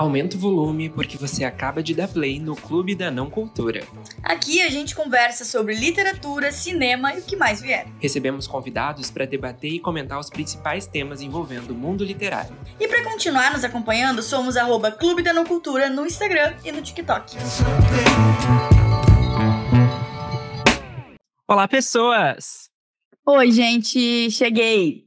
Aumenta o volume porque você acaba de dar play no Clube da Não Cultura. Aqui a gente conversa sobre literatura, cinema e o que mais vier. Recebemos convidados para debater e comentar os principais temas envolvendo o mundo literário. E para continuar nos acompanhando, somos arroba Clube da Não Cultura no Instagram e no TikTok. Olá, pessoas! Oi, gente, cheguei!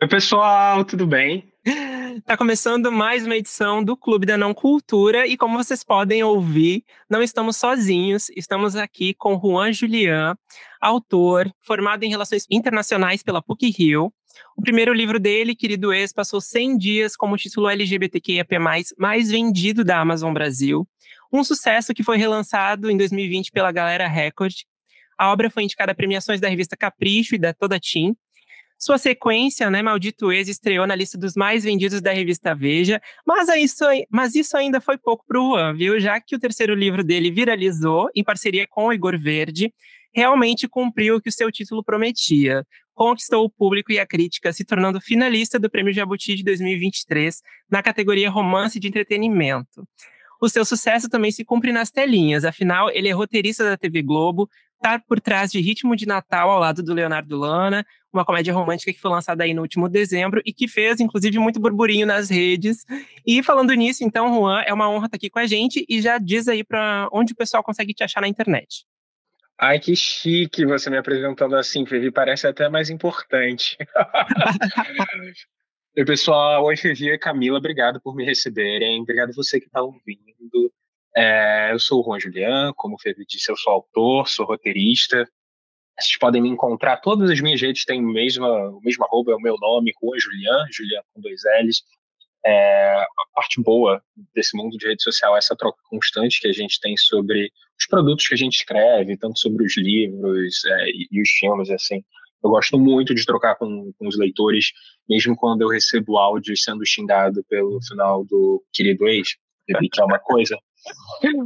Oi, pessoal, tudo bem? Tá começando mais uma edição do Clube da Não Cultura e como vocês podem ouvir, não estamos sozinhos, estamos aqui com Juan Julian, autor, formado em Relações Internacionais pela PUC-Rio. O primeiro livro dele, Querido Ex, passou 100 dias como título LGBTQIAP+, mais vendido da Amazon Brasil. Um sucesso que foi relançado em 2020 pela Galera Record. A obra foi indicada a premiações da revista Capricho e da Toda Team, sua sequência, né, Maldito Ex, estreou na lista dos mais vendidos da revista Veja, mas isso, mas isso ainda foi pouco para o Juan, viu? Já que o terceiro livro dele viralizou, em parceria com o Igor Verde, realmente cumpriu o que o seu título prometia. Conquistou o público e a crítica, se tornando finalista do Prêmio Jabuti de 2023 na categoria Romance de Entretenimento. O seu sucesso também se cumpre nas telinhas, afinal, ele é roteirista da TV Globo, está por trás de Ritmo de Natal ao lado do Leonardo Lana, uma comédia romântica que foi lançada aí no último dezembro e que fez, inclusive, muito burburinho nas redes. E falando nisso, então, Juan, é uma honra estar aqui com a gente e já diz aí para onde o pessoal consegue te achar na internet. Ai, que chique você me apresentando assim, Fevi, parece até mais importante. Oi, pessoal. Oi, Fevi e Camila, obrigado por me receberem. Obrigado você que está ouvindo. É, eu sou o Juan Julian, como o Fevi disse, eu sou autor, sou roteirista. Vocês podem me encontrar, todas as minhas redes têm o mesmo, o mesmo arroba, é o meu nome, Juan Julian, Julian com dois L's. É, a parte boa desse mundo de rede social é essa troca constante que a gente tem sobre os produtos que a gente escreve, tanto sobre os livros é, e, e, os filmes, assim. Eu gosto muito de trocar com, com os leitores, mesmo quando eu recebo áudios sendo xingado pelo final do Querido Ex, que é uma coisa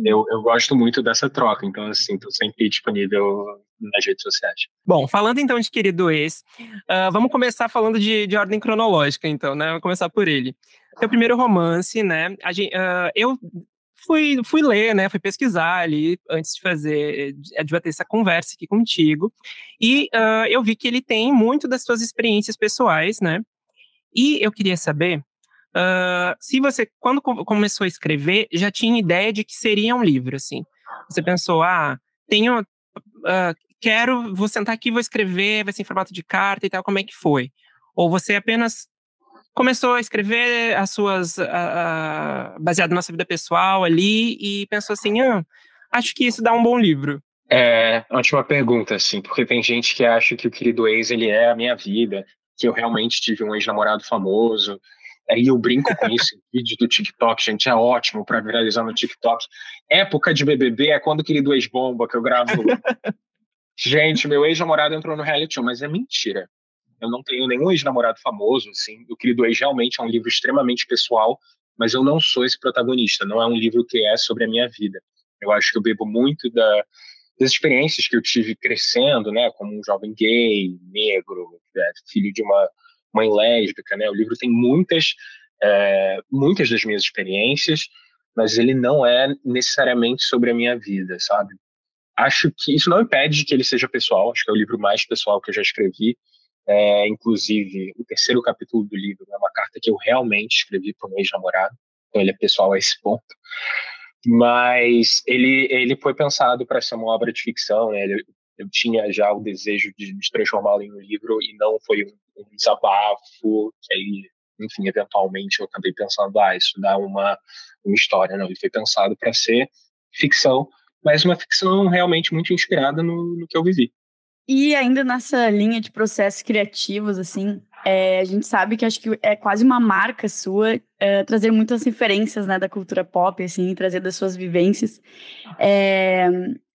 eu, eu gosto muito dessa troca, então, assim, tô sempre disponível nas redes sociais. Bom, falando então de Querido Ex, uh, vamos começar falando de, de ordem cronológica, então, né? Vamos começar por ele. Seu primeiro romance, né? Gente, uh, eu fui, fui ler, né? Fui pesquisar ali antes de fazer, de bater essa conversa aqui contigo. E uh, eu vi que ele tem muito das suas experiências pessoais, né? E eu queria saber Uh, se você, quando começou a escrever, já tinha ideia de que seria um livro, assim. Você pensou, ah, tenho, uh, quero, vou sentar aqui, vou escrever, vai ser em formato de carta e tal, como é que foi? Ou você apenas começou a escrever as suas, uh, baseado na sua vida pessoal ali e pensou assim, ah, acho que isso dá um bom livro. É, ótima pergunta, assim, porque tem gente que acha que o querido ex, ele é a minha vida, que eu realmente tive um ex-namorado famoso, Aí eu brinco com isso, vídeo do TikTok, gente, é ótimo para viralizar no TikTok. Época de BBB é quando o querido ex-bomba que eu gravo. Gente, meu ex-namorado entrou no reality show, mas é mentira. Eu não tenho nenhum ex-namorado famoso, assim. O querido ex realmente é um livro extremamente pessoal, mas eu não sou esse protagonista. Não é um livro que é sobre a minha vida. Eu acho que eu bebo muito da, das experiências que eu tive crescendo, né, como um jovem gay, negro, é, filho de uma mãe lésbica, né? O livro tem muitas, é, muitas das minhas experiências, mas ele não é necessariamente sobre a minha vida, sabe? Acho que isso não impede que ele seja pessoal, acho que é o livro mais pessoal que eu já escrevi. É, inclusive, o terceiro capítulo do livro é uma carta que eu realmente escrevi para um ex-namorado, então ele é pessoal a esse ponto. Mas ele, ele foi pensado para ser uma obra de ficção, né? Ele, eu tinha já o desejo de, de transformá-lo em um livro e não foi um, um desabafo que aí, enfim, eventualmente eu acabei pensando, ah, isso dá uma, uma história. Não, ele foi pensado para ser ficção, mas uma ficção realmente muito inspirada no, no que eu vivi. E ainda nessa linha de processos criativos, assim, é, a gente sabe que acho que é quase uma marca sua é, trazer muitas referências né, da cultura pop, assim, trazer das suas vivências. É,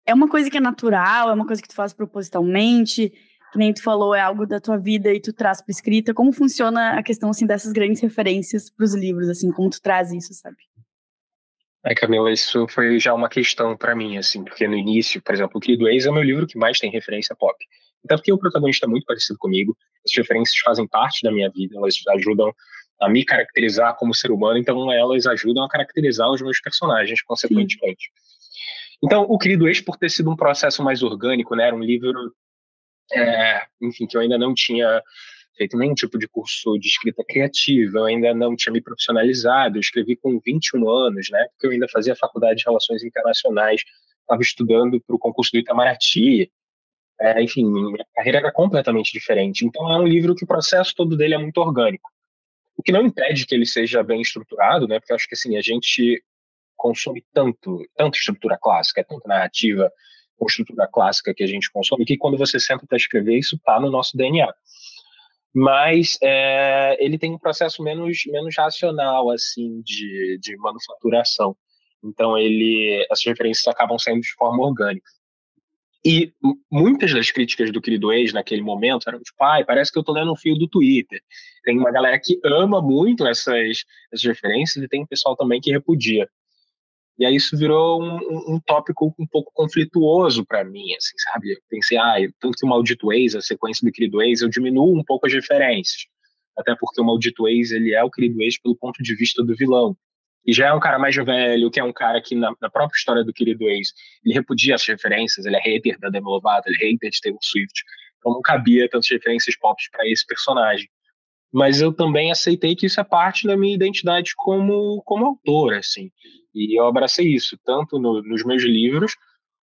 é uma coisa que é natural, é uma coisa que tu faz propositalmente, que nem tu falou, é algo da tua vida e tu traz para escrita. Como funciona a questão assim dessas grandes referências para os livros, assim, como tu traz isso, sabe? É, Camila, isso foi já uma questão para mim, assim, porque no início, por exemplo, o Querido Ex é o meu livro que mais tem referência pop. Até porque o protagonista é muito parecido comigo, as referências fazem parte da minha vida, elas ajudam a me caracterizar como ser humano, então elas ajudam a caracterizar os meus personagens, consequentemente. Sim. Então, o Querido Ex, por ter sido um processo mais orgânico, né, era um livro, é, enfim, que eu ainda não tinha feito nenhum tipo de curso de escrita criativa, eu ainda não tinha me profissionalizado, eu escrevi com 21 anos, né, porque eu ainda fazia faculdade de Relações Internacionais, estava estudando para o concurso do Itamaraty, é, enfim, minha carreira era completamente diferente. Então é um livro que o processo todo dele é muito orgânico. O que não impede que ele seja bem estruturado, né, porque eu acho que assim, a gente consome tanto, tanta estrutura clássica, é tanta narrativa com estrutura clássica que a gente consome, que quando você senta para escrever, isso está no nosso DNA mas é, ele tem um processo menos, menos racional assim de, de manufaturação. Então ele as referências acabam saindo de forma orgânica. E muitas das críticas do querido ex naquele momento eram tipo, pai, parece que eu estou lendo um fio do Twitter. Tem uma galera que ama muito essas, essas referências e tem um pessoal também que repudia. E aí isso virou um, um, tópico um pouco conflituoso para mim, assim, sabe? Eu pensei, ah, tanto que o Maldito Ex, a sequência do Querido Ex, eu diminuo um pouco as referências. Até porque o Maldito Ex, ele é o Querido Ex pelo ponto de vista do vilão. E já é um cara mais velho, que é um cara que, na, na própria história do Querido Ex, ele repudia as referências, ele é hater da Demi Lovato, ele é hater de Taylor Swift. Então não cabia tantas referências pop para esse personagem mas eu também aceitei que isso é parte da minha identidade como, como autor, assim. E eu abracei isso, tanto no, nos meus livros,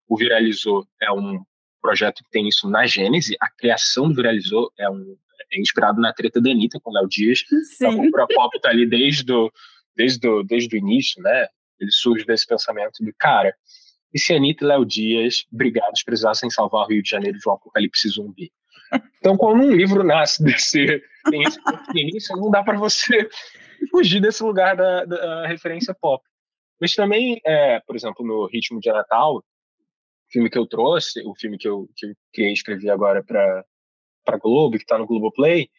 o Viralizou é um projeto que tem isso na Gênese, a criação do Viralizou é, um, é inspirado na treta da Anitta com o Léo Dias, Sim. a cultura pop está ali desde o, desde, o, desde o início, né? Ele surge desse pensamento de, cara, e se Anitta e Léo Dias, brigados, precisassem salvar o Rio de Janeiro de um apocalipse zumbi? Então, quando um livro nasce desse, tem esse não dá para você fugir desse lugar da, da, referência pop. Mas também, é, por exemplo, no Ritmo de Natal, filme que eu trouxe, o filme que eu, que eu criei e escrevi agora para para Globo, que está no Globoplay,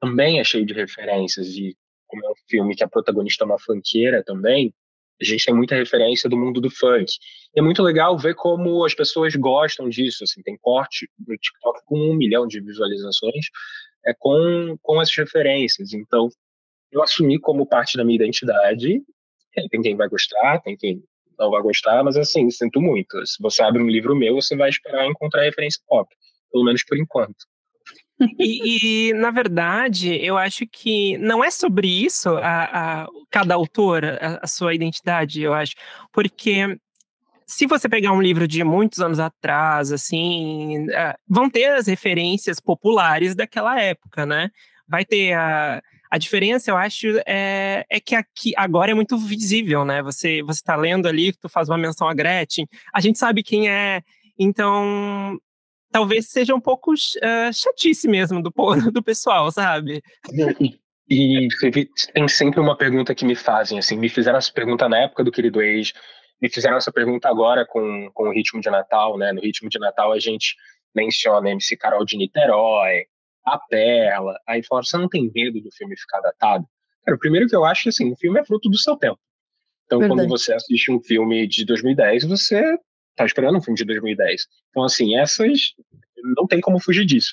também é cheio de referências. E como é um filme que a protagonista é uma funkeira também, a gente tem muita referência do mundo do funk. E é muito legal ver como as pessoas gostam disso. Assim, tem corte no TikTok com um milhão de visualizações é com, com essas referências. Então, eu assumi como parte da minha identidade. Tem quem vai gostar, tem quem não vai gostar, mas assim, sinto muito. Se você abre um livro meu, você vai esperar encontrar referência pop, pelo menos por enquanto. E, e, na verdade, eu acho que não é sobre isso a, a cada autor, a, a, sua identidade, eu acho. Porque se você pegar um livro de muitos anos atrás, assim, uh, vão ter as referências populares daquela época, né? Vai ter a. A diferença, eu acho, é, é que aqui agora é muito visível, né? Você você está lendo ali, tu faz uma menção a Gretchen, a gente sabe quem é, então talvez seja um pouco uh, chatice mesmo do, do pessoal, sabe? E, e tem sempre uma pergunta que me fazem, assim, me fizeram essa pergunta na época do Querido Ex, me fizeram essa pergunta agora com, com o Ritmo de Natal, né? No Ritmo de Natal a gente menciona MC Carol de Niterói, A Perla, aí falaram, você não tem medo do filme ficar datado? Cara, primeiro que eu acho que, assim, o filme é fruto do seu tempo. Então, Verdade. quando você assiste um filme de 2010, você tá esperando um filme de 2010. Então, assim, essas não tem como fugir disso.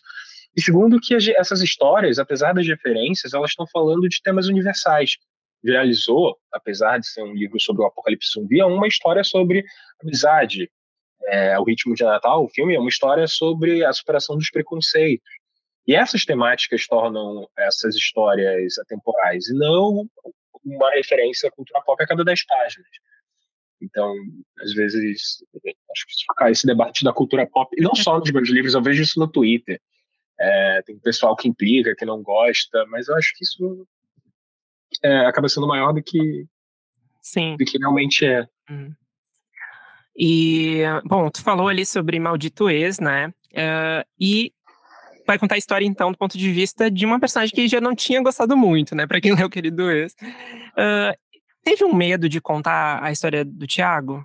E segundo, que essas histórias, apesar das referências, elas estão falando de temas universais. Viralizou, apesar de ser um livro sobre o apocalipse zumbi, é uma história sobre amizade. É, o Ritmo de Natal, o filme, é uma história sobre a superação dos preconceitos. E essas temáticas tornam essas histórias atemporais, e não uma referência à cultura pop a cada dez páginas. Então, às vezes, acho que ficar esse debate da cultura pop, e não só nos meus livros, eu vejo isso no Twitter. É, tem pessoal que implica, que não gosta, mas eu acho que isso é, acaba sendo maior do que, Sim. do que realmente é. Hum. E, bom, tu falou ali sobre Maldito Ex, né? Uh, e vai contar a história, então, do ponto de vista de uma personagem que já não tinha gostado muito, né? Pra quem leu Querido Ex. Uh, Teve um medo de contar a história do Thiago?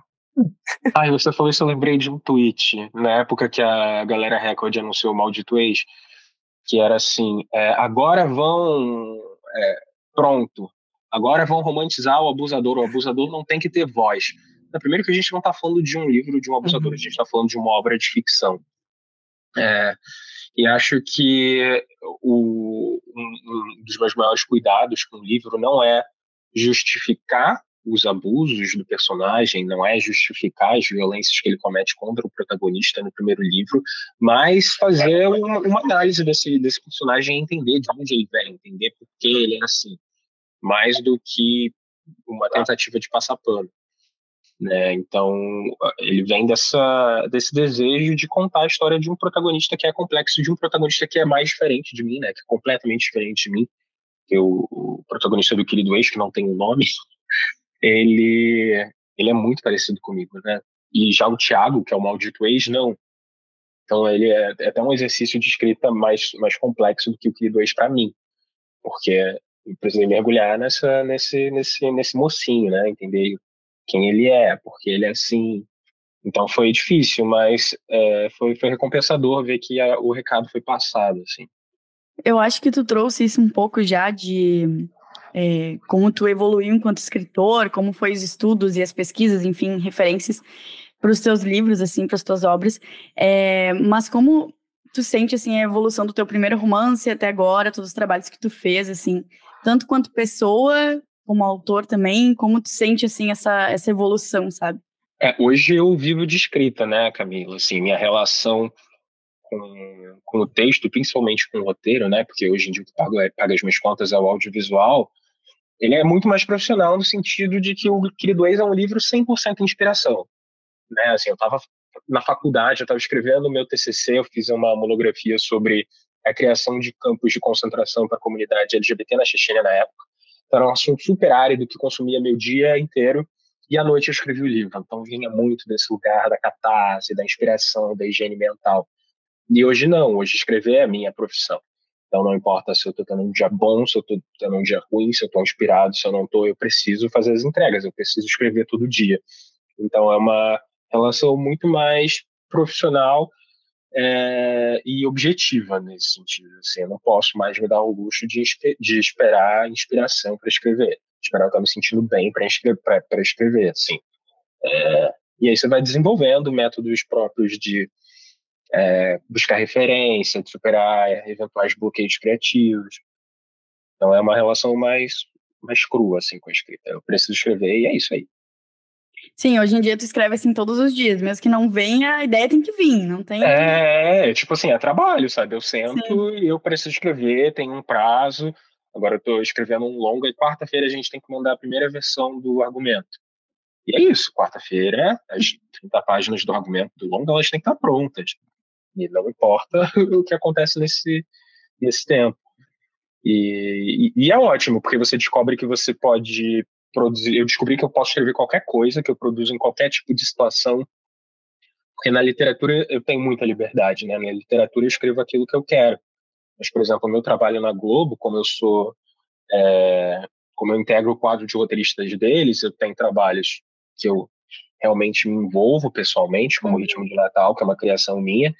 Ai, você falou isso, eu lembrei de um tweet, na época que a galera Record anunciou o Maldito Ex, que era assim, é, agora vão, é, pronto, agora vão romantizar o abusador, o abusador não tem que ter voz. Primeiro que a gente não está falando de um livro de um abusador, uhum. a gente está falando de uma obra de ficção. É, e acho que o, um, um dos meus maiores cuidados com o livro não é justificar os abusos do personagem, não é justificar as violências que ele comete contra o protagonista no primeiro livro, mas fazer uma, uma análise desse, desse personagem e entender de onde ele vem, entender por que ele é assim, mais do que uma tentativa de passar pano. Né? Então, ele vem dessa, desse desejo de contar a história de um protagonista que é complexo, de um protagonista que é mais diferente de mim, né? que é completamente diferente de mim, que o, o protagonista do Querido Ex, que não tem um nome, ele, ele é muito parecido comigo, né? E já o Tiago, que é o maldito ex, não. Então ele é, é até um exercício de escrita mais, mais complexo do que o Querido Ex para mim, porque eu precisei mergulhar nessa, nesse, nesse, nesse mocinho, né? Entender quem ele é, porque ele é assim. Então foi difícil, mas é, foi, foi recompensador ver que a, o recado foi passado, assim. Eu acho que tu trouxe isso um pouco já de é, como tu evoluiu enquanto escritor, como foi os estudos e as pesquisas, enfim, referências para os teus livros, assim, para as tuas obras. É, mas como tu sente, assim, a evolução do teu primeiro romance até agora, todos os trabalhos que tu fez, assim, tanto quanto pessoa, como autor também, como tu sente, assim, essa, essa evolução, sabe? É, hoje eu vivo de escrita, né, Camila? Assim, minha relação com, com o texto, principalmente com o roteiro, né? Porque hoje em dia o que paga, paga as minhas contas é o audiovisual ele é muito mais profissional no sentido de que o Querido Ex é um livro 100% inspiração. Né? Assim, eu estava na faculdade, eu estava escrevendo o meu TCC, eu fiz uma monografia sobre a criação de campos de concentração para a comunidade LGBT na Chechênia na época. Então, era um assunto super árido que consumia meu dia inteiro e à noite eu escrevi o livro. Então vinha muito desse lugar da catarse, da inspiração, da higiene mental. E hoje não, hoje escrever é a minha profissão. Então não importa se eu estou tendo um dia bom, se eu estou tendo um dia ruim, se eu estou inspirado, se eu não estou, eu preciso fazer as entregas, eu preciso escrever todo dia. Então é uma relação muito mais profissional é, e objetiva nesse sentido. Assim, eu não posso mais me dar o luxo de, de esperar inspiração para escrever, esperar eu estar me sentindo bem para escrever, escrever. Assim. É, e aí você vai desenvolvendo métodos próprios de é, buscar referência, de superar eventuais bloqueios criativos. Então é uma relação mais, mais crua assim, com a escrita. Eu preciso escrever e é isso aí. Sim, hoje em dia tu escreve assim todos os dias, mesmo que não venha, a ideia tem que vir, não tem. É, tipo assim, é trabalho, sabe? Eu sento Sim. e eu preciso escrever, tem um prazo. Agora eu tô escrevendo um longa e quarta-feira a gente tem que mandar a primeira versão do argumento. E é isso, quarta-feira, as 30 páginas do argumento do longa, elas têm que estar prontas. E não importa o que acontece nesse, nesse tempo. E, e, e, é ótimo, porque você descobre que você pode produzir. Eu descobri que eu posso escrever qualquer coisa, que eu produzo em qualquer tipo de situação. Porque na literatura eu tenho muita liberdade, né? Na literatura eu escrevo aquilo que eu quero. Mas, por exemplo, o meu trabalho na Globo, como eu sou. É, como eu integro o quadro de roteiristas deles, eu tenho trabalhos que eu realmente me envolvo pessoalmente, como o Ritmo de Natal, que é uma criação minha,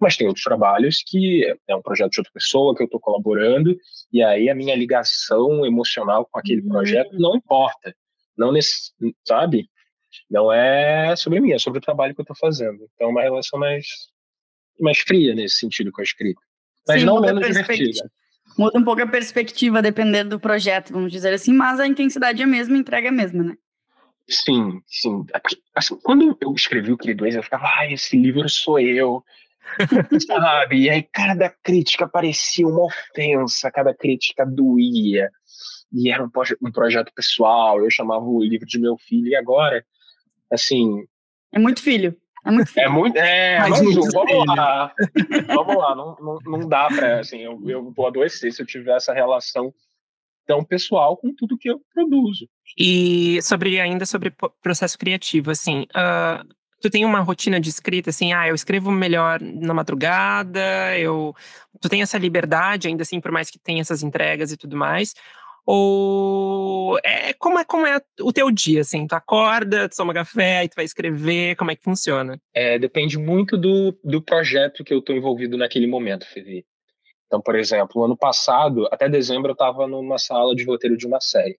mas tem outros trabalhos que é um projeto de outra pessoa que eu estou colaborando, e aí a minha ligação emocional com aquele uhum. projeto não importa. Não nesse, sabe? Não é sobre mim, é sobre o trabalho que eu estou fazendo. Então, é uma relação mais, mais fria nesse sentido com a escrita. Mas Sim, não menos divertida. Muda um pouco a perspectiva, dependendo do projeto, vamos dizer assim, mas a intensidade é a mesma, a entrega é a mesma, né? Sim, sim. Assim, quando eu escrevi o Querido Ex, eu ficava, ah, esse livro sou eu. Sabe? E aí cada crítica parecia uma ofensa, cada crítica doía. E era um, um projeto pessoal, eu chamava o livro de meu filho, e agora, assim. É muito filho. É muito filho. É muito. É, mas, vamos filho. lá. vamos lá, não, não, não dá pra. Assim, eu, eu vou adoecer se eu tiver essa relação tão pessoal com tudo que eu produzo. E sobre ainda sobre processo criativo, assim, uh, tu tem uma rotina de escrita, assim, ah, eu escrevo melhor na madrugada, eu... Tu tem essa liberdade, ainda assim, por mais que tenha essas entregas e tudo mais, ou é como é como é o teu dia assim? Tu acorda tu toma café e tu vai escrever como é que funciona? É, depende muito do, do projeto que eu estou envolvido naquele momento Felipe então por exemplo ano passado até dezembro eu estava numa sala de roteiro de uma série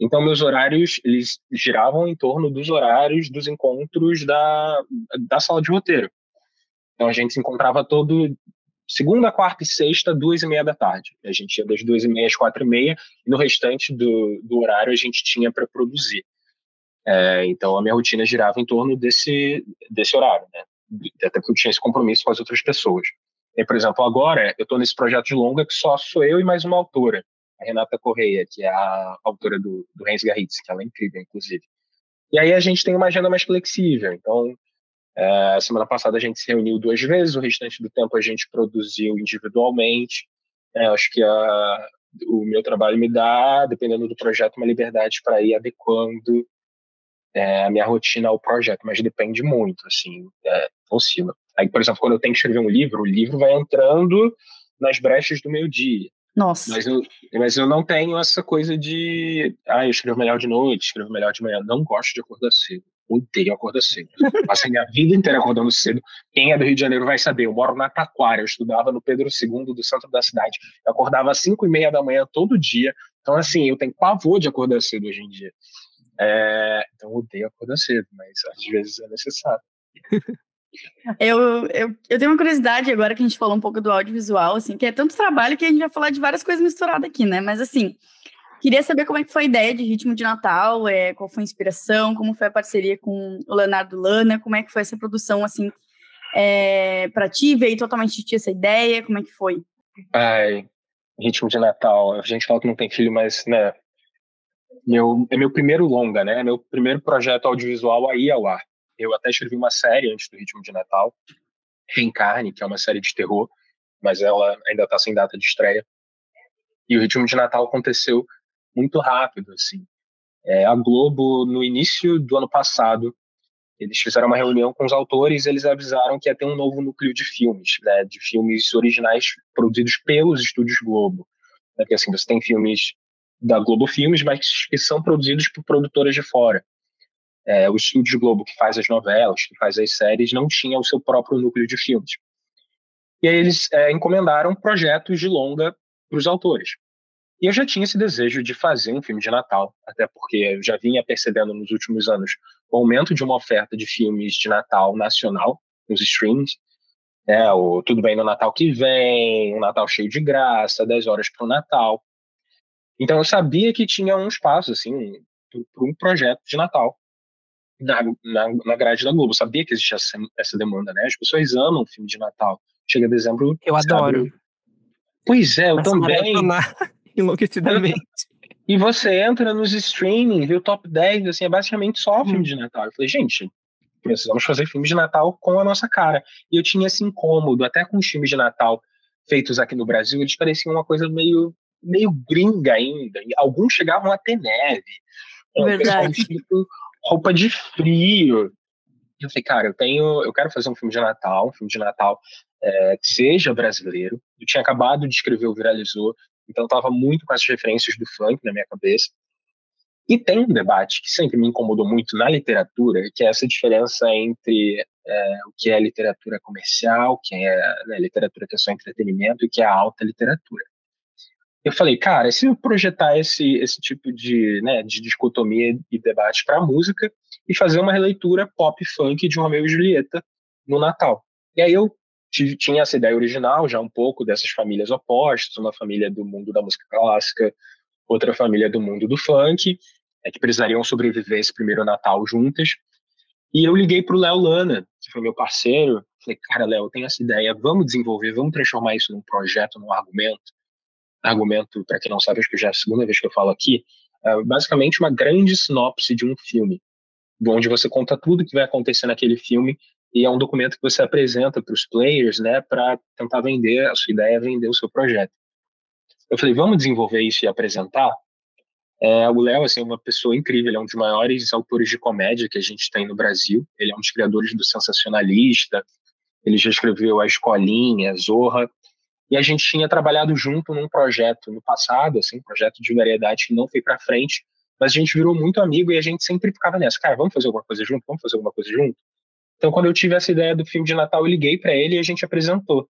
então, meus horários, eles giravam em torno dos horários dos encontros da, da sala de roteiro. Então, a gente se encontrava todo segunda, quarta e sexta, duas e meia da tarde. A gente ia das duas e meia às quatro e meia, e no restante do, do horário a gente tinha para produzir. É, então a minha rotina girava em torno desse, desse horário, né? Até porque eu tinha esse compromisso com as outras pessoas. E, por exemplo, agora eu estou nesse projeto de longa que só sou eu e mais uma autora, Renata Correia, que é a autora do, do Heinz Garritz, que ela é incrível, inclusive. E aí a gente tem uma agenda mais flexível. Então, é, semana passada a gente se reuniu duas vezes, o restante do tempo a gente produziu individualmente. É, acho que a, o meu trabalho me dá, dependendo do projeto, uma liberdade para ir adequando é, a minha rotina ao projeto, mas depende muito, assim, é, oscila. Aí, por exemplo, quando eu tenho que escrever um livro, o livro vai entrando nas brechas do meu dia. Nossa. Mas eu, mas eu não tenho essa coisa de, ah, eu escrevo melhor de noite, escrevo melhor de manhã. Não gosto de acordar cedo. Odeio acordar cedo. Passei minha vida inteira acordando cedo. Quem é do Rio de Janeiro vai saber. Eu moro na Taquara, eu estudava no Pedro II do centro da cidade. Eu acordava às 5 e meia da manhã todo dia. Então, assim, eu tenho pavor de acordar cedo hoje em dia. É, então, odeio acordar cedo, mas às vezes é necessário. Eu, eu, eu tenho uma curiosidade agora que a gente falou um pouco do audiovisual, assim, que é tanto trabalho que a gente vai falar de várias coisas misturadas aqui, né? Mas assim, queria saber como é que foi a ideia de Ritmo de Natal, é, qual foi a inspiração, como foi a parceria com o Leonardo Lana, como é que foi essa produção, assim, é, para ti, veio totalmente de essa ideia, como é que foi? Ai, Ritmo de Natal, a gente fala que não tem filho, mas, né, meu, é meu primeiro longa, né, meu primeiro projeto audiovisual aí ao ar. Eu até escrevi uma série antes do Ritmo de Natal, Reencarne, que é uma série de terror, mas ela ainda está sem data de estreia. E o Ritmo de Natal aconteceu muito rápido, assim. É, a Globo, no início do ano passado, eles fizeram uma reunião com os autores e eles avisaram que ia ter um novo núcleo de filmes, né, de filmes originais produzidos pelos estúdios Globo. Né, porque assim, você tem filmes da Globo Filmes, mas que são produzidos por produtoras de fora é, o Estúdio Globo, que faz as novelas, que faz as séries, não tinha o seu próprio núcleo de filmes. E aí eles é, encomendaram projetos de longa para os autores. E eu já tinha esse desejo de fazer um filme de Natal, até porque eu já vinha percebendo nos últimos anos o aumento de uma oferta de filmes de Natal nacional nos streams. É, o Tudo Bem no Natal que vem, um Natal cheio de graça, 10 horas para o Natal. Então eu sabia que tinha um espaço assim para um projeto de Natal na, na, na grade da Globo. sabia que existia essa, essa demanda, né? As pessoas amam filme de Natal. Chega dezembro. Eu adoro. Pois é, eu Essa também. Enlouquecidamente. E você entra nos streaming, vê o top 10, assim, é basicamente só hum. filme de Natal. Eu falei, gente, precisamos fazer filme de Natal com a nossa cara. E eu tinha esse incômodo, até com os filmes de Natal feitos aqui no Brasil, eles pareciam uma coisa meio, meio gringa ainda. Alguns chegavam a ter neve. Verdade roupa de frio. Eu falei, cara, eu tenho, eu quero fazer um filme de Natal, um filme de Natal é, que seja brasileiro. Eu tinha acabado de escrever o Viralizou, então estava muito com as referências do funk na minha cabeça. E tem um debate que sempre me incomodou muito na literatura, que é essa diferença entre é, o que é literatura comercial, que é né, literatura que é só entretenimento, e que é alta literatura eu falei, cara, se eu projetar esse, esse tipo de, né, de dicotomia e debate para música e fazer uma releitura pop funk de Romeu e Julieta no Natal. E aí eu tive, tinha essa ideia original, já um pouco dessas famílias opostas, uma família do mundo da música clássica, outra família do mundo do funk, é, que precisariam sobreviver esse primeiro Natal juntas. E eu liguei para o Léo Lana, que foi meu parceiro, falei, cara, Léo, tenho essa ideia, vamos desenvolver, vamos transformar isso num projeto, num argumento argumento, para quem não sabe, acho que já é a segunda vez que eu falo aqui, é basicamente uma grande sinopse de um filme, onde você conta tudo que vai acontecer naquele filme e é um documento que você apresenta para os players, né, para tentar vender a sua ideia, vender o seu projeto. Eu falei, vamos desenvolver isso e apresentar? É, o Léo assim, é uma pessoa incrível, ele é um dos maiores autores de comédia que a gente tem no Brasil. Ele é um dos criadores do Sensacionalista, ele já escreveu A Escolinha, Zorra, e a gente tinha trabalhado junto num projeto no passado, assim, um projeto de variedade que não foi para frente, mas a gente virou muito amigo e a gente sempre ficava nessa, cara, vamos fazer alguma coisa junto, vamos fazer alguma coisa junto. Então, quando eu tive essa ideia do filme de Natal, eu liguei para ele e a gente apresentou.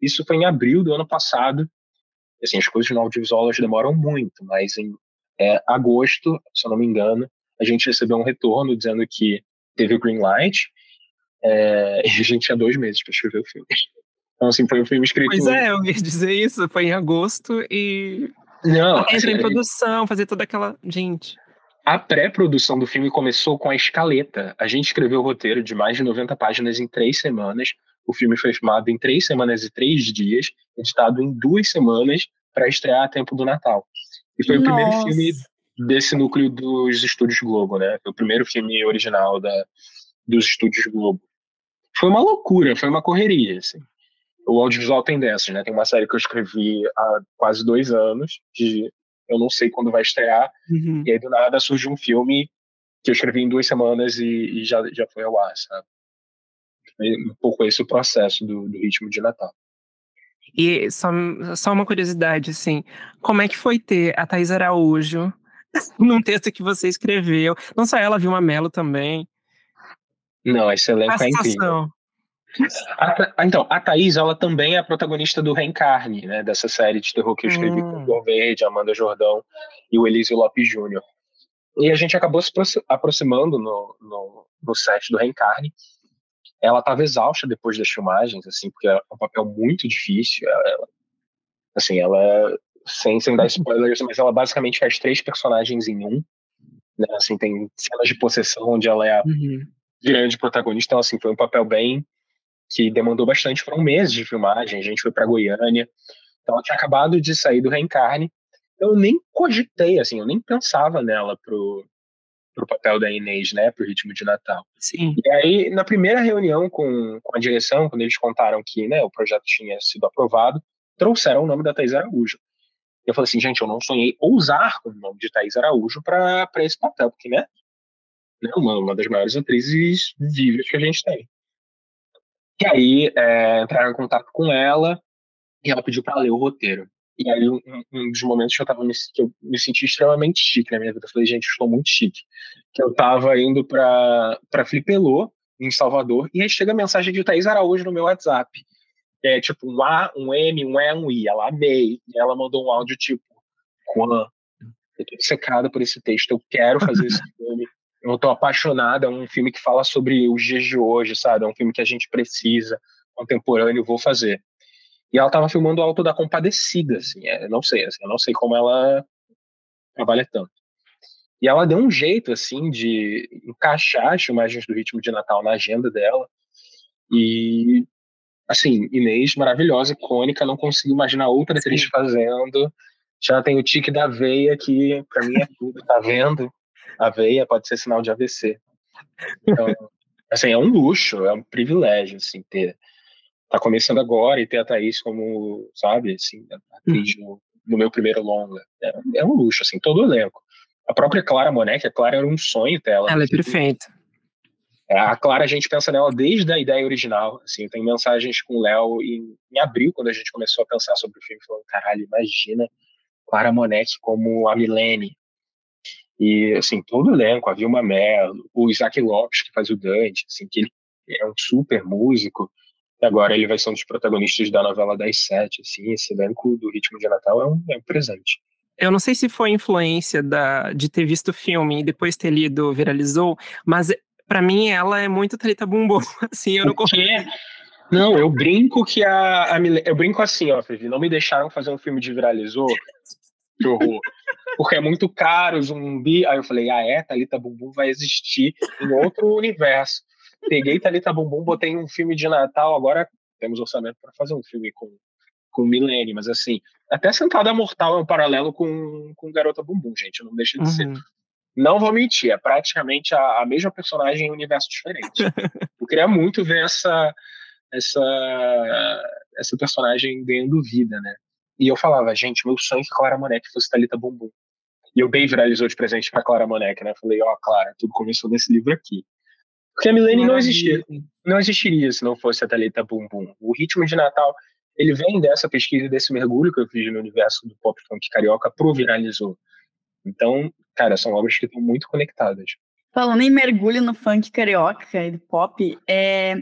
Isso foi em abril do ano passado. Assim, as coisas no audiovisual demoram muito, mas em é, agosto, se eu não me engano, a gente recebeu um retorno dizendo que teve o green light é, e a gente tinha dois meses para escrever o filme. Então, assim, foi um filme escrito. Pois é, eu ia dizer isso. Foi em agosto e. Não, Entra assim, em produção, fazer toda aquela. Gente. A pré-produção do filme começou com a escaleta. A gente escreveu o roteiro de mais de 90 páginas em três semanas. O filme foi filmado em três semanas e três dias, editado em duas semanas para estrear a tempo do Natal. E foi Nossa. o primeiro filme desse núcleo dos estúdios Globo, né? Foi o primeiro filme original da, dos estúdios Globo. Foi uma loucura, foi uma correria, assim. O audiovisual tem dessas, né? Tem uma série que eu escrevi há quase dois anos, que eu não sei quando vai estrear, Uhum. e aí do nada surgiu um filme que eu escrevi em duas semanas e, e já, já foi ao ar, sabe? Foi um pouco esse o processo do, do ritmo de Natal. E só, só uma curiosidade, assim, como é que foi ter a Thais Araújo num texto que você escreveu? Não só ela, Vilma Mello também. Não, esse elenco A é incrível. A Tha- então, a Thaís, ela também é a protagonista do Reencarne, né? Dessa série de terror que eu escrevi com Hum. o Dor Verde, Amanda Jordão e o Elísio Lopes Júnior. E a gente acabou se aproxi- aproximando no, no, no set do Reencarne. Ela estava exausta depois das filmagens, assim, porque é um papel muito difícil. Ela, ela- assim, ela, sem, sem dar spoilers, mas ela basicamente faz três personagens em um. Né? Assim, tem cenas de possessão onde ela é a Uhum. grande protagonista. Então, assim, foi um papel bem que demandou bastante. Foram meses de filmagem. A gente foi para Goiânia. Então, ela tinha acabado de sair do Reencarne. Eu nem cogitei, assim, eu nem pensava nela pro, pro papel da Inês, né, pro ritmo de Natal. Sim. E aí, na primeira reunião com, com a direção, quando eles contaram que né, o projeto tinha sido aprovado, trouxeram o nome da Thais Araújo. Eu falei assim, gente, eu não sonhei ousar com o nome de Thais Araújo para esse papel, porque, né, né uma, uma das maiores atrizes vivas que a gente tem. E aí, é, entraram em contato com ela e ela pediu para ler o roteiro. E aí, um, um dos momentos que eu, tava me, que eu me senti extremamente chique na minha vida, eu falei, gente, eu estou muito chique. Que eu tava indo para Flipelô, em Salvador, e aí chega a mensagem de Thaís Araújo no meu WhatsApp. É tipo um A, um M, um E, um I. Ela amei. E ela mandou um áudio tipo, Juan, eu tô secada por esse texto, eu quero fazer esse filme. Eu tô apaixonada, é um filme que fala sobre os dias de hoje, sabe? É um filme que a gente precisa, contemporâneo, vou fazer. E ela tava filmando o Alto da Compadecida, assim, é, não sei, assim, eu não sei como ela trabalha tanto. E ela deu um jeito, assim, de encaixar as filmagens do Ritmo de Natal na agenda dela. E, assim, Inês, maravilhosa, icônica, não consigo imaginar outra atriz fazendo. Já tem o tique da veia, que pra mim é tudo, tá vendo? A veia pode ser sinal de AVC. Então, assim, é um luxo, é um privilégio, assim, ter tá começando agora e ter a Thaís como, sabe, assim, atriz no, no meu primeiro longa. É, é um luxo, assim, todo o elenco. A própria Clara Monet, a Clara era um sonho dela. Ela é perfeita. É, A Clara, a gente pensa nela desde a ideia original, assim, tem mensagens com o Léo em, em abril, quando a gente começou a pensar sobre o filme, falando, caralho, imagina Clara Monet como a Milene. E, assim, todo o elenco, a Vilma Mello, o Isaac Lopes, que faz o Dante, assim, que ele é um super músico, e agora ele vai ser um dos protagonistas da novela das sete, assim, esse elenco do Ritmo de Natal é um, é um presente. Eu não sei se foi influência da, de ter visto o filme e depois ter lido Viralizou, mas pra mim ela é muito treta bumbum. Assim, eu não O quê? Não, eu brinco que a, a Mile- eu brinco assim, ó, Vivi, não me deixaram fazer um filme de viralizou. Que horror. Porque é muito caro, zumbi. Aí eu falei, ah, é, Thalita Bumbum vai existir em outro universo. Peguei Thalita Bumbum, botei um filme de Natal, agora temos orçamento para fazer um filme com, com Milene, mas assim, até Sentada Mortal é um paralelo com, com Garota Bumbum, gente, não deixa de ser. Uhum. Não vou mentir, é praticamente a, a mesma personagem em um universo diferente. Eu queria muito ver essa, essa, essa personagem ganhando vida, né? E eu falava, gente, meu sonho é que Clara Monek fosse Thalita Bumbum. E eu bem viralizou de presente pra Clara Monek, né? Falei, ó, Clara, tudo começou nesse livro aqui. Porque a Milene não existia, não existiria se não fosse a Thalita Bumbum. O ritmo de Natal, ele vem dessa pesquisa, desse mergulho que eu fiz no universo do pop funk carioca pro viralizou. Então, cara, são obras que estão muito conectadas. Falando em mergulho no funk carioca e do pop, é,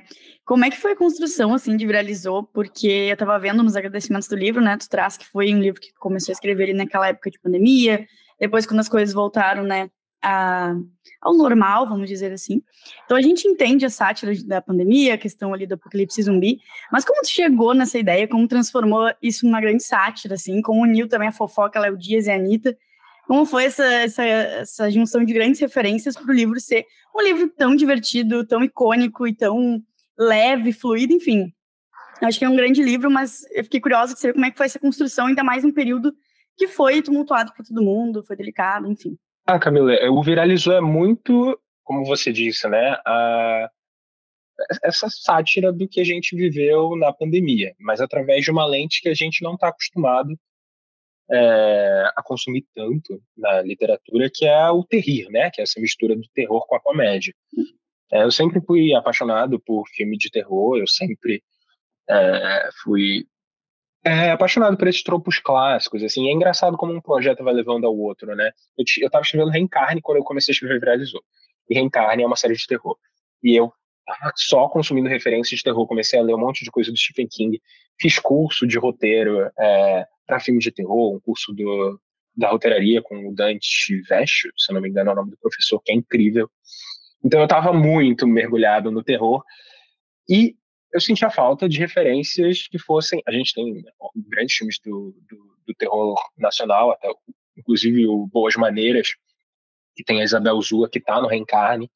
como é que foi a construção, assim, de Viralizou? Porque eu tava vendo nos agradecimentos do livro, né, tu traz que foi um livro que começou a escrever ali naquela época de pandemia, depois quando as coisas voltaram, né, a, ao normal, vamos dizer assim. Então a gente entende a sátira da pandemia, a questão ali do apocalipse zumbi, mas como tu chegou nessa ideia, como transformou isso numa grande sátira, assim, como uniu também a fofoca, Léo Dias e a Anitta, como foi essa, essa, essa junção de grandes referências para o livro ser um livro tão divertido, tão icônico e tão leve, fluido, enfim. Acho que é um grande livro, mas eu fiquei curiosa de saber como é que foi essa construção, ainda mais um período que foi tumultuado para todo mundo, foi delicado, enfim. Ah, Camila, é, o viralizou é muito, como você disse, né? A, essa sátira do que a gente viveu na pandemia, mas através de uma lente que a gente não está acostumado é, a consumir tanto na literatura, que é o terrir, né? Que é essa mistura do terror com a comédia. É, eu sempre fui apaixonado por filme de terror, eu sempre é, fui é, apaixonado por esses tropos clássicos, assim, é engraçado como um projeto vai levando ao outro, né? Eu, eu tava escrevendo Reencarne quando eu comecei a escrever Viralizou. E Reencarne é uma série de terror. E eu só consumindo referências de terror, comecei a ler um monte de coisa do Stephen King, fiz curso de roteiro é, para filme de terror, um curso do, da roteiraria com o Dante Vescio, se não me engano é o nome do professor, que é incrível. Então eu estava muito mergulhado no terror e eu sentia falta de referências que fossem. A gente tem grandes filmes do, do, do terror nacional, até inclusive o Boas Maneiras, que tem a Isabel Zua, que está no Reencarne.